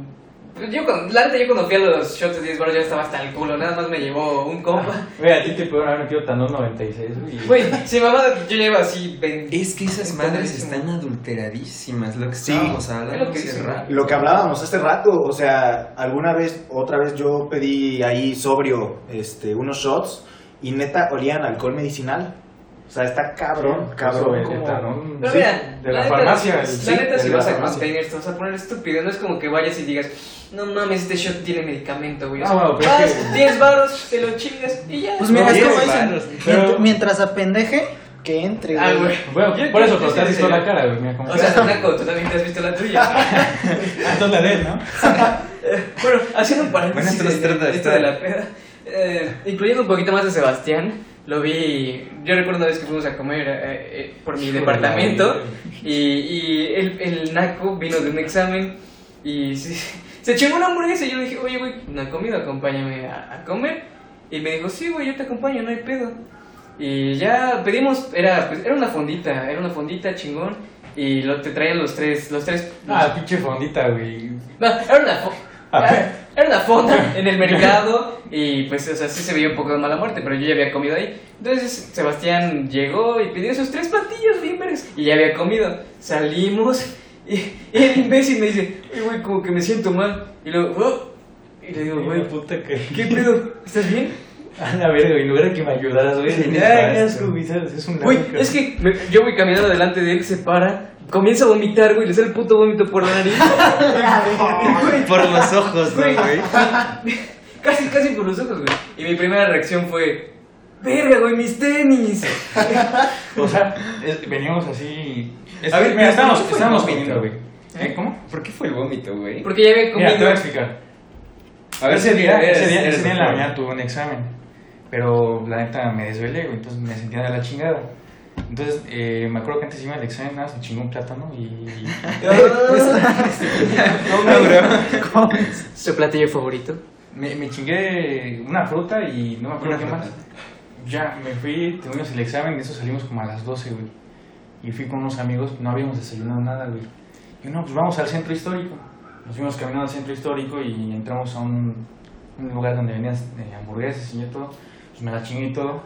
Yo cuando, la neta, yo cuando fui a los shots de 10 baros ya estaba hasta el culo, nada más me llevó un compa. Güey, a ti te pudieron haber metido tan 96, güey. Güey, si mamá, yo llevo así 20. Es que esas madres están adulteradísimas, lo que Sí. estábamos Es hablando lo que hace rato. Lo que hablábamos hace rato, o sea, alguna vez, otra vez yo pedí ahí sobrio este, unos shots y neta olían alcohol medicinal. O sea, está cabrón, cabrón. Como- etanol. Pero Sí, de la neta, farmacia. La el- sí, neta, si la vas a containers, te vas a poner estúpido. No es como que vayas y digas, no mames, este shot tiene medicamento, güey. O Ah, sea, pero vas, es que- 10 baros, te lo chingas y ya. Pues mira, No, es como dicen. Pero- mient- mientras apendeje, que entre. Ah, güey. Bueno, Yo- por yo- eso, pero te has visto la cara, güey. Mira cómo O sea, Naco, tú también te has visto la tuya. Entonces la de él, ¿no? <laughs> bueno, haciendo un paréntesis Bueno, esto no de, la peda, eh, incluyendo un poquito más de Sebastián, lo vi, yo recuerdo una vez que fuimos a comer eh, eh, por mi departamento y, y el, el Naco vino de un examen y se, se chingó una hamburguesa y yo le dije, oye, güey, no he comido, acompáñame a, a comer. Y me dijo, sí, güey, yo te acompaño, no hay pedo. Y ya pedimos, era, pues, era una fondita, era una fondita chingón. Y lo, te traían los tres, los tres... Ah, pinche fondita, güey. No, era una, era. Era una fonda <laughs> en el mercado y pues, o sea, sí se veía un poco de mala muerte, pero yo ya había comido ahí. Entonces Sebastián llegó y pidió sus tres platillos bien y ya había comido. Salimos y, el imbécil me dice, "Oye, güey, como que me siento mal. Y luego, "Oh". y le digo, güey, puta que. ¿qué pedo? ¿Estás bien? <laughs> A la verga, güey. Lugar de que me ayudaras, güey. Ay, qué asco. Es un Güey, es que me- yo voy caminando delante de él, se para, comienza a vomitar, güey, le sale el puto vómito por la nariz. <laughs> Por los ojos, ¿no, Güey, güey? <laughs> casi, casi por los ojos, güey. Y mi primera reacción fue, verga, güey, mis tenis. <laughs> O sea, es- veníamos así. Es A ver, mira, estábamos, ¿por qué fue estábamos comiendo, güey. vómito? ¿Eh? ¿Cómo? ¿Por qué fue el vómito, güey? Porque ya había Mira, te voy a comido. explicar. A ver, ese día, eres- ese día, eres ese día en la mañana tuve un examen. Pero la neta me desvelé, güey. Entonces me sentía de la chingada. Entonces, eh, me acuerdo que antes iba al examen, nada, se chingó un plátano y. <laughs> <laughs> No, bro. ¿Su <laughs> platillo favorito? Me, me chingué una fruta y no me acuerdo qué más. Ya, me fui, tuvimos el examen, de eso salimos como a las 12, güey. Y fui con unos amigos, no habíamos desayunado nada, güey. Y no, pues vamos al centro histórico. Nos fuimos caminando al centro histórico y entramos a un, un lugar donde vendían eh, hamburguesas y ya todo. Pues me la chingué y todo.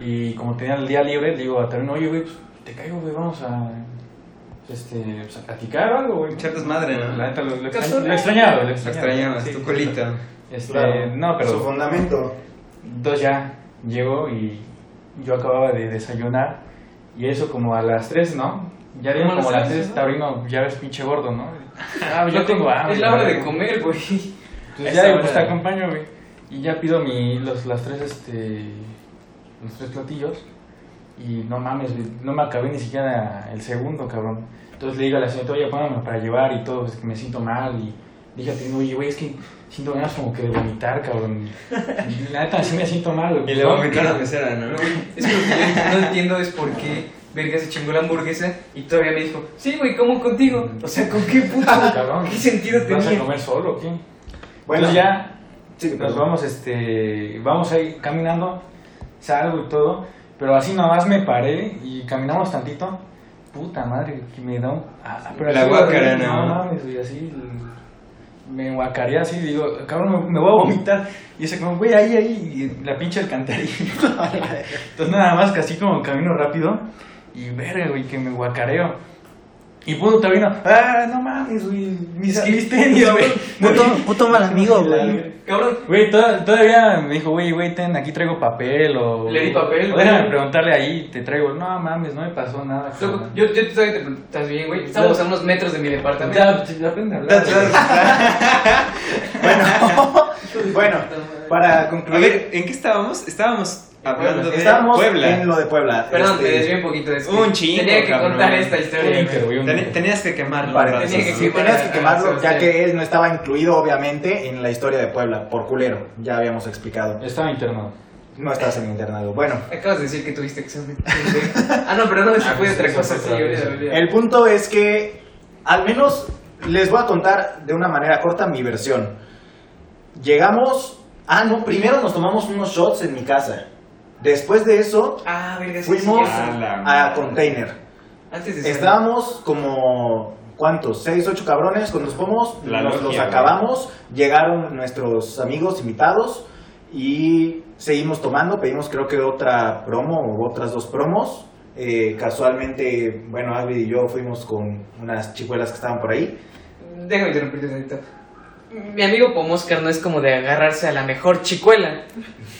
Y como tenía el día libre, le digo a Tarín, oye, güey, pues te caigo, güey, vamos a, este, pues, a platicar o algo, güey. Echar desmadre, ¿no? La neta, lo, lo, lo extrañaba, lo Lo extrañaba. extrañabas, Sí. tu colita. Este, Claro. no, pero... Su fundamento. Entonces ya llegó y yo acababa de desayunar y eso como a las 3, ¿no? Ya dieron Como a las las tres, 3, ¿no? Taurino, ya ves pinche gordo, ¿no? <laughs> Ah, yo tengo hambre. Es la hora de comer, güey. <laughs> Entonces Esa ya pues te acompaño, güey. Y ya pido mi, los, las tres, este, los tres platillos y no mames, no me acabé ni siquiera el segundo, cabrón. Entonces le digo a la señorita, oye, póngame para llevar y todo, pues que me siento mal y dije a ti, oye, güey, es que siento ganas como que de vomitar, cabrón. Y la neta, sí me siento mal. Y le vomitó a la mesera, ¿no? Es que lo que yo no entiendo es por qué Verga se chingó la hamburguesa y todavía me dijo, sí, güey, como contigo. O sea, ¿con qué puto? Cabrón. ¿Qué sentido ¿Vas a tenía? comer solo o qué? Bueno, Entonces ya Sí, nos vamos, este, vamos ahí caminando, salgo y todo, pero así nomás me paré y caminamos tantito. Puta madre, que me da un... ah, pero La ¿no? No mames, güey, así... Me guacareé así, digo, cabrón, me, me voy a vomitar. Y ese como, güey, ahí, ahí, y la pinche alcantarilla. <laughs> Entonces nada más que así como camino rápido y verga, güey, que me guacareo. Y puto vino, ah, no mames, güey, mis, mis tenis, güey. Puto, puto mal amigo, <laughs> güey. Cabrón, Güey, to- todavía me dijo, güey, güey, ten, aquí traigo papel o... Le di papel, güey. déjame preguntarle ahí, te traigo. No mames, no me pasó nada. yo, yo te pregunto, ¿estás bien, güey? Estamos a unos metros de mi departamento. Ya, ya aprende a hablar. <laughs> bueno, <laughs> bueno, para concluir, ¿en qué estábamos? Estábamos hablando de estábamos Puebla. en lo de Puebla. Perdón, Este, me desvié un poquito de esto. Un chingo, Tenía que cabrón. contar esta historia. Un Ten- tenías que quemarlo. que Sí, tenías que quemarlo, ya que él no estaba incluido, obviamente, en la historia de Puebla, por culero. Ya habíamos explicado. Estaba internado. No estás en internado. Bueno, Acabas de decir que tuviste examen. ah, no, pero no, eso Ah, fue otra cosa. el punto es que, al menos, les voy a contar de una manera corta mi versión. Llegamos. Ah, no, primero nos tomamos unos shots en mi casa. Después de eso, Ah, verga, fuimos sí, a container. Antes de salir. Estábamos como ¿cuántos? ¿Seis, ocho cabrones con los pomos? La nos logia, los acabamos, llegaron nuestros amigos invitados y seguimos tomando, pedimos creo que otra promo o otras dos promos. Eh, casualmente, bueno, Alvi y yo fuimos con unas chicuelas que estaban por ahí. Déjame interrumpirte un. Mi amigo Pomoscar no es como de agarrarse a la mejor chicuela,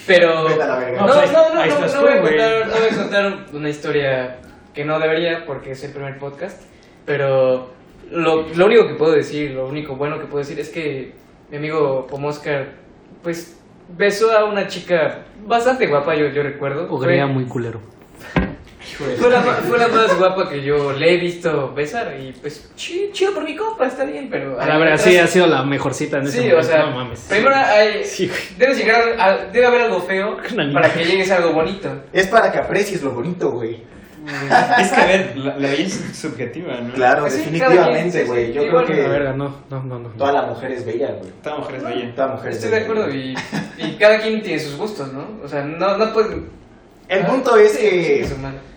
pero... No, no, no, ahí- no, no, estás no tú, voy a güey. contar, no voy a contar una historia que no debería porque es el primer podcast, pero lo, lo único que puedo decir, lo único bueno que puedo decir es que mi amigo Pomoscar, pues, besó a una chica bastante guapa, yo, yo recuerdo. O muy culero. Fue la, fue la más guapa que yo le he visto besar y pues chi- chido por mi compa, está bien, pero... A la verdad, sí ha sido la mejor cita en ese Sí, momento. o sea, no mames. primero hay, Sí, güey. debe, llegar a- debe haber algo feo para que llegues a algo bonito. Es para que aprecies lo bonito, güey. Es que, a ver, la, la belleza es subjetiva, ¿no? Claro, Sí, definitivamente, güey. sí, Yo creo La que verga, no, no, no, no. toda la mujer es bella, güey. Toda mujer es bella. Toda mujer es Estoy de acuerdo y, y cada quien tiene sus gustos, ¿no? O sea, no, no puede... El punto es Sí, que...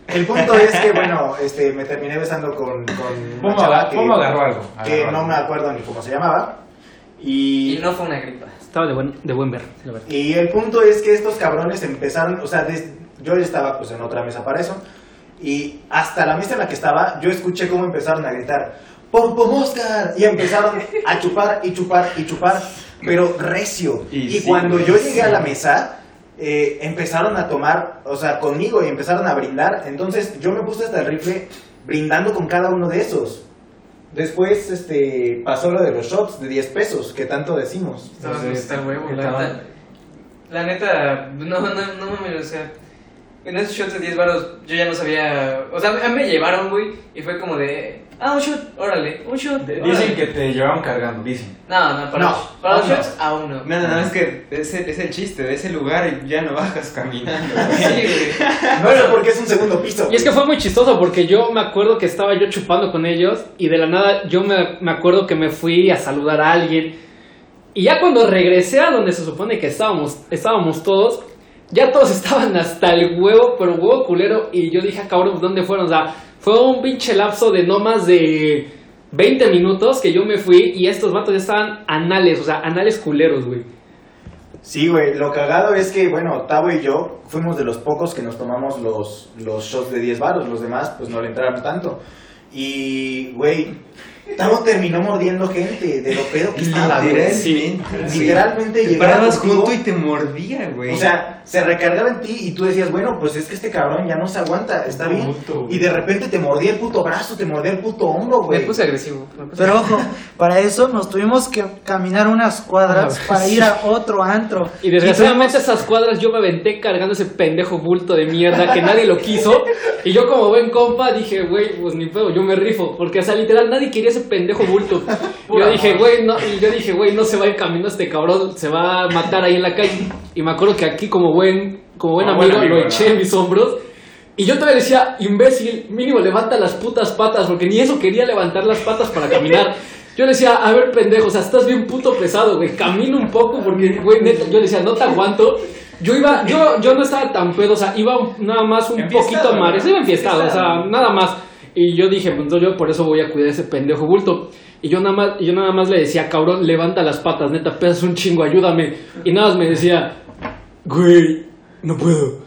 El punto es que, bueno, este, me terminé besando con, con ¿Cómo una chava que, cómo agarró algo? que Agarró no algo. me acuerdo ni cómo se llamaba. Y, Y no fue una gripa. Estaba de buen, de buen ver, la verdad. y el punto es que estos cabrones empezaron, o sea, des- yo estaba pues en otra mesa para eso. Y hasta la mesa en la que estaba, yo escuché cómo empezaron a gritar, ¡Pompo Oscar! Y empezaron a chupar y chupar y chupar, pero recio. Y Y, sí, cuando yo llegué a la mesa, eh, empezaron a tomar, o sea, conmigo y empezaron a brindar. Entonces yo me puse hasta el rifle brindando con cada uno de esos. Después este, pasó lo de los shots de 10 pesos, que tanto decimos. Entonces, está huevo, ¿qué la neta. La neta, no, no, no mames, o sea... En esos shots de 10 baros yo ya no sabía... O sea, a mí me llevaron, güey, y fue como de... Ah, un shot, órale, un shot. Dicen órale". que te llevaron cargando, dicen. No, no, para, No, los, para los no. shots aún no. No, no, no, es que es el, es el chiste de ese lugar y ya no bajas caminando. güey. <laughs> Sí, güey. <laughs> No sé por qué es un segundo piso. Y es que fue muy chistoso porque yo me acuerdo que estaba yo chupando con ellos y de la nada yo me, me acuerdo que me fui a saludar a alguien. Y ya cuando regresé a donde se supone que estábamos, estábamos todos, ya todos estaban hasta el huevo, pero huevo culero. Y yo dije, ah, cabrón, ¿dónde fueron? O sea, fue un pinche lapso de no más de 20 minutos que yo me fui y estos vatos ya estaban anales, o sea, anales culeros, güey. Sí, güey, lo cagado es que, bueno, Tavo y yo fuimos de los pocos que nos tomamos los, los shots de 10 baros, los demás pues no le entraron tanto. Y, güey, Tavo terminó mordiendo gente de lo pedo que estaba, güey. Literalmente. Literalmente Te llegaba parabas contigo, junto y te mordía, güey. O sea, se recargaba en ti y tú decías, bueno, pues es que este cabrón ya no se aguanta, está bien. Puto. Y de repente te mordía el puto brazo, te mordía el puto hombro, Me güey. puse agresivo. me puse Pero ojo, para eso nos tuvimos que caminar unas cuadras Ah, para sí. ir a otro antro. Y desgraciadamente esas cuadras yo me aventé cargando ese pendejo bulto de mierda que nadie lo quiso. Y yo como buen compa dije, güey, pues ni pedo, yo me rifo. Porque, o sea, literal, nadie quería ese pendejo bulto. <laughs> Yo dije, güey, no, yo dije, güey, no se va ir camino este cabrón, se va a matar ahí en la calle. Y me acuerdo que aquí como buen, como buen Como amigo, buen amigo, lo ¿no? eché en mis hombros. Y yo todavía decía, imbécil, mínimo levanta las putas patas, porque ni eso quería levantar las patas para caminar. <laughs> Yo le decía, a ver, pendejo, o sea, estás bien puto pesado, güey, camina un poco, porque, güey, neta, yo le decía, no te aguanto. Yo iba, yo, yo no estaba tan pedo, o sea, iba nada más un poquito más, iba enfiestado, o sea, nada más. Y yo dije, pues entonces yo por eso voy a cuidar ese pendejo bulto. Y yo nada más, y yo nada más le decía, cabrón, levanta las patas, neta, pesas un chingo, ayúdame. Y nada más me decía, güey, no puedo.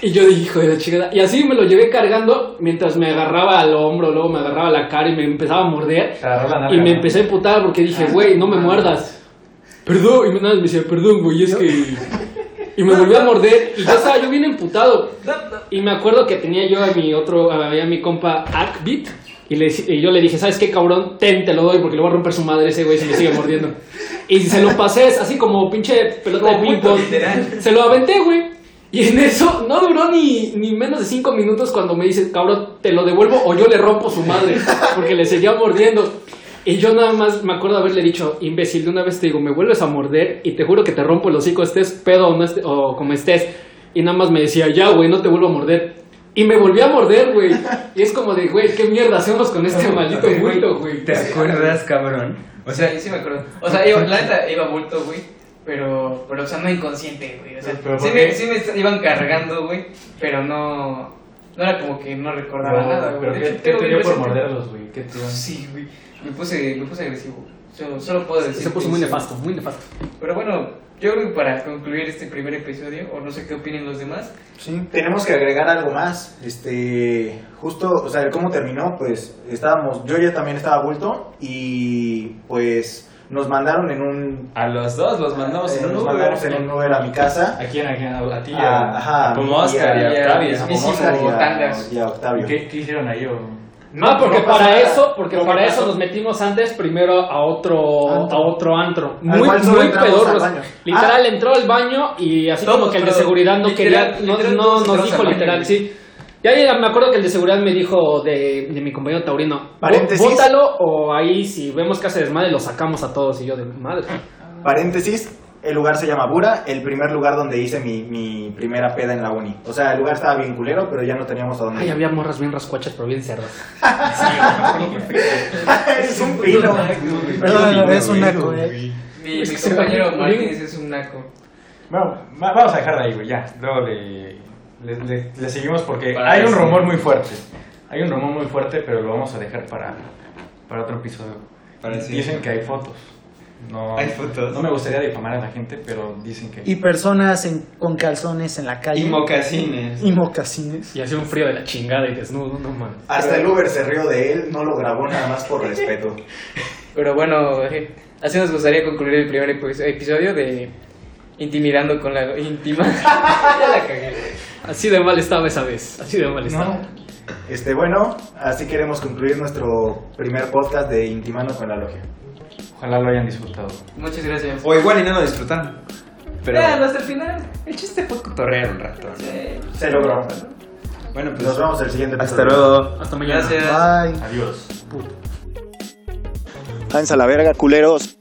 Y yo dije, hijo de la chingada. Y así me lo llevé cargando mientras me agarraba al hombro, luego me agarraba la cara y me empezaba a morder. Nalga, Y me empecé a emputar porque dije, güey, no me muerdas. Perdón. Y nada más me decía, perdón, güey, es que. Y me volvió a morder. Y yo <laughs> estaba yo bien emputado. Y me acuerdo que tenía yo a mi otro, a, a mi compa Akbit. Y, le, y yo le dije, ¿sabes qué, cabrón? Ten, te lo doy porque le voy a romper su madre ese güey si me sigue mordiendo. Y se lo pasé así como pinche pelota de Como ping bulto, pong. literal. Se lo aventé, güey. Y en eso no duró ni, ni menos de cinco minutos cuando me dice, cabrón, te lo devuelvo o yo le rompo su madre. Porque le seguía mordiendo. Y yo nada más me acuerdo haberle dicho, imbécil, de una vez te digo, me vuelves a morder y te juro que te rompo el hocico, estés pedo o, no esté- o como estés. Y nada más me decía, ya, güey, no te vuelvo a morder. Y me volví a morder, güey. Y es como de, güey, ¿qué mierda hacemos con este <laughs> maldito bulto, güey? ¿Te acuerdas, cabrón? O sea, sí, sí me acuerdo. O sea, iba, la neta iba bulto, güey. Pero, pero, o sea, no inconsciente, güey. O sea, Pero sí ¿por me, sí me iban cargando, güey. Pero no. no era como que no recordaba nada, güey. pero ¿qué, te dio por morderlos, güey? ¿Qué te? Sí, güey. Me puse, me puse agresivo. Solo, solo puedo decir. Se puso muy nefasto, muy nefasto. Pero bueno, yo creo que para concluir este primer episodio, o no sé qué opinen los demás, Sí, tenemos que agregar algo más. Este, justo, o sea, el cómo terminó, pues estábamos, yo ya también estaba bulto y pues nos mandaron en un, A los dos los mandamos en un nos Uber. mandamos en un Uber a mi casa. ¿A quién? ¿A quién? ¿A ti? A, ¿A- ajá, como Oscar y a Octavio. y a- Tangas. y a Octavio. ¿Qué, ¿Qué hicieron ahí? O... No, porque no para nada. eso, porque para eso nos metimos antes primero a otro Antro. a otro antro. Muy, muy pedorros. Literal Ah. entró al baño y así Todos, como que el de seguridad no literal- quería, no, literal no nos dijo literal, sí. Ya, ya me acuerdo que el de seguridad me dijo de, de mi compañero Taurino, "Bó- Paréntesis. bótalo o ahí si vemos que hace desmadre lo sacamos a todos y yo de madre. Paréntesis, el lugar se llama Bura, el primer lugar donde hice mi, mi primera peda en la uni. O sea, el lugar estaba bien culero, pero ya no teníamos a dónde Ay, ir. había morras bien rascuachas pero bien cerdas. <laughs> es un pino. Perdón, es un naco, eh. mi, mi compañero Martínez es un naco. Bueno, va- vamos a dejar de ahí, güey, ya. Luego le, le, le- le seguimos porque Para hay un rumor muy fuerte. Hay un rumor muy fuerte, pero lo vamos a dejar para, para otro episodio. Para. Dicen que hay fotos. No, Hay fotos. No me gustaría difamar a la gente, pero dicen que Y personas en- con calzones en la calle. Y mocasines. Y mocasines. Y hacía un frío de la chingada y desnudo, no mames. Hasta el Uber se rió de él, no lo grabó nada más por respeto. <laughs> Pero bueno, eh, así nos gustaría concluir el primer epi- episodio de Intimidando con la íntima. <laughs> ya la cagué. Así de mal estaba esa vez, así de mal estaba. Este, bueno, así queremos concluir nuestro primer podcast de Intimando con la Logia. Ojalá lo hayan disfrutado. Muchas gracias. O igual y no lo disfrutaron. Pero Vean hasta el final. el chiste fue cotorrear un rato. Se logró. Bueno, pues. Nos vemos el siguiente Hasta episodio. luego. Hasta mañana. Gracias. Bye. Adiós. Váyanse a la verga, culeros.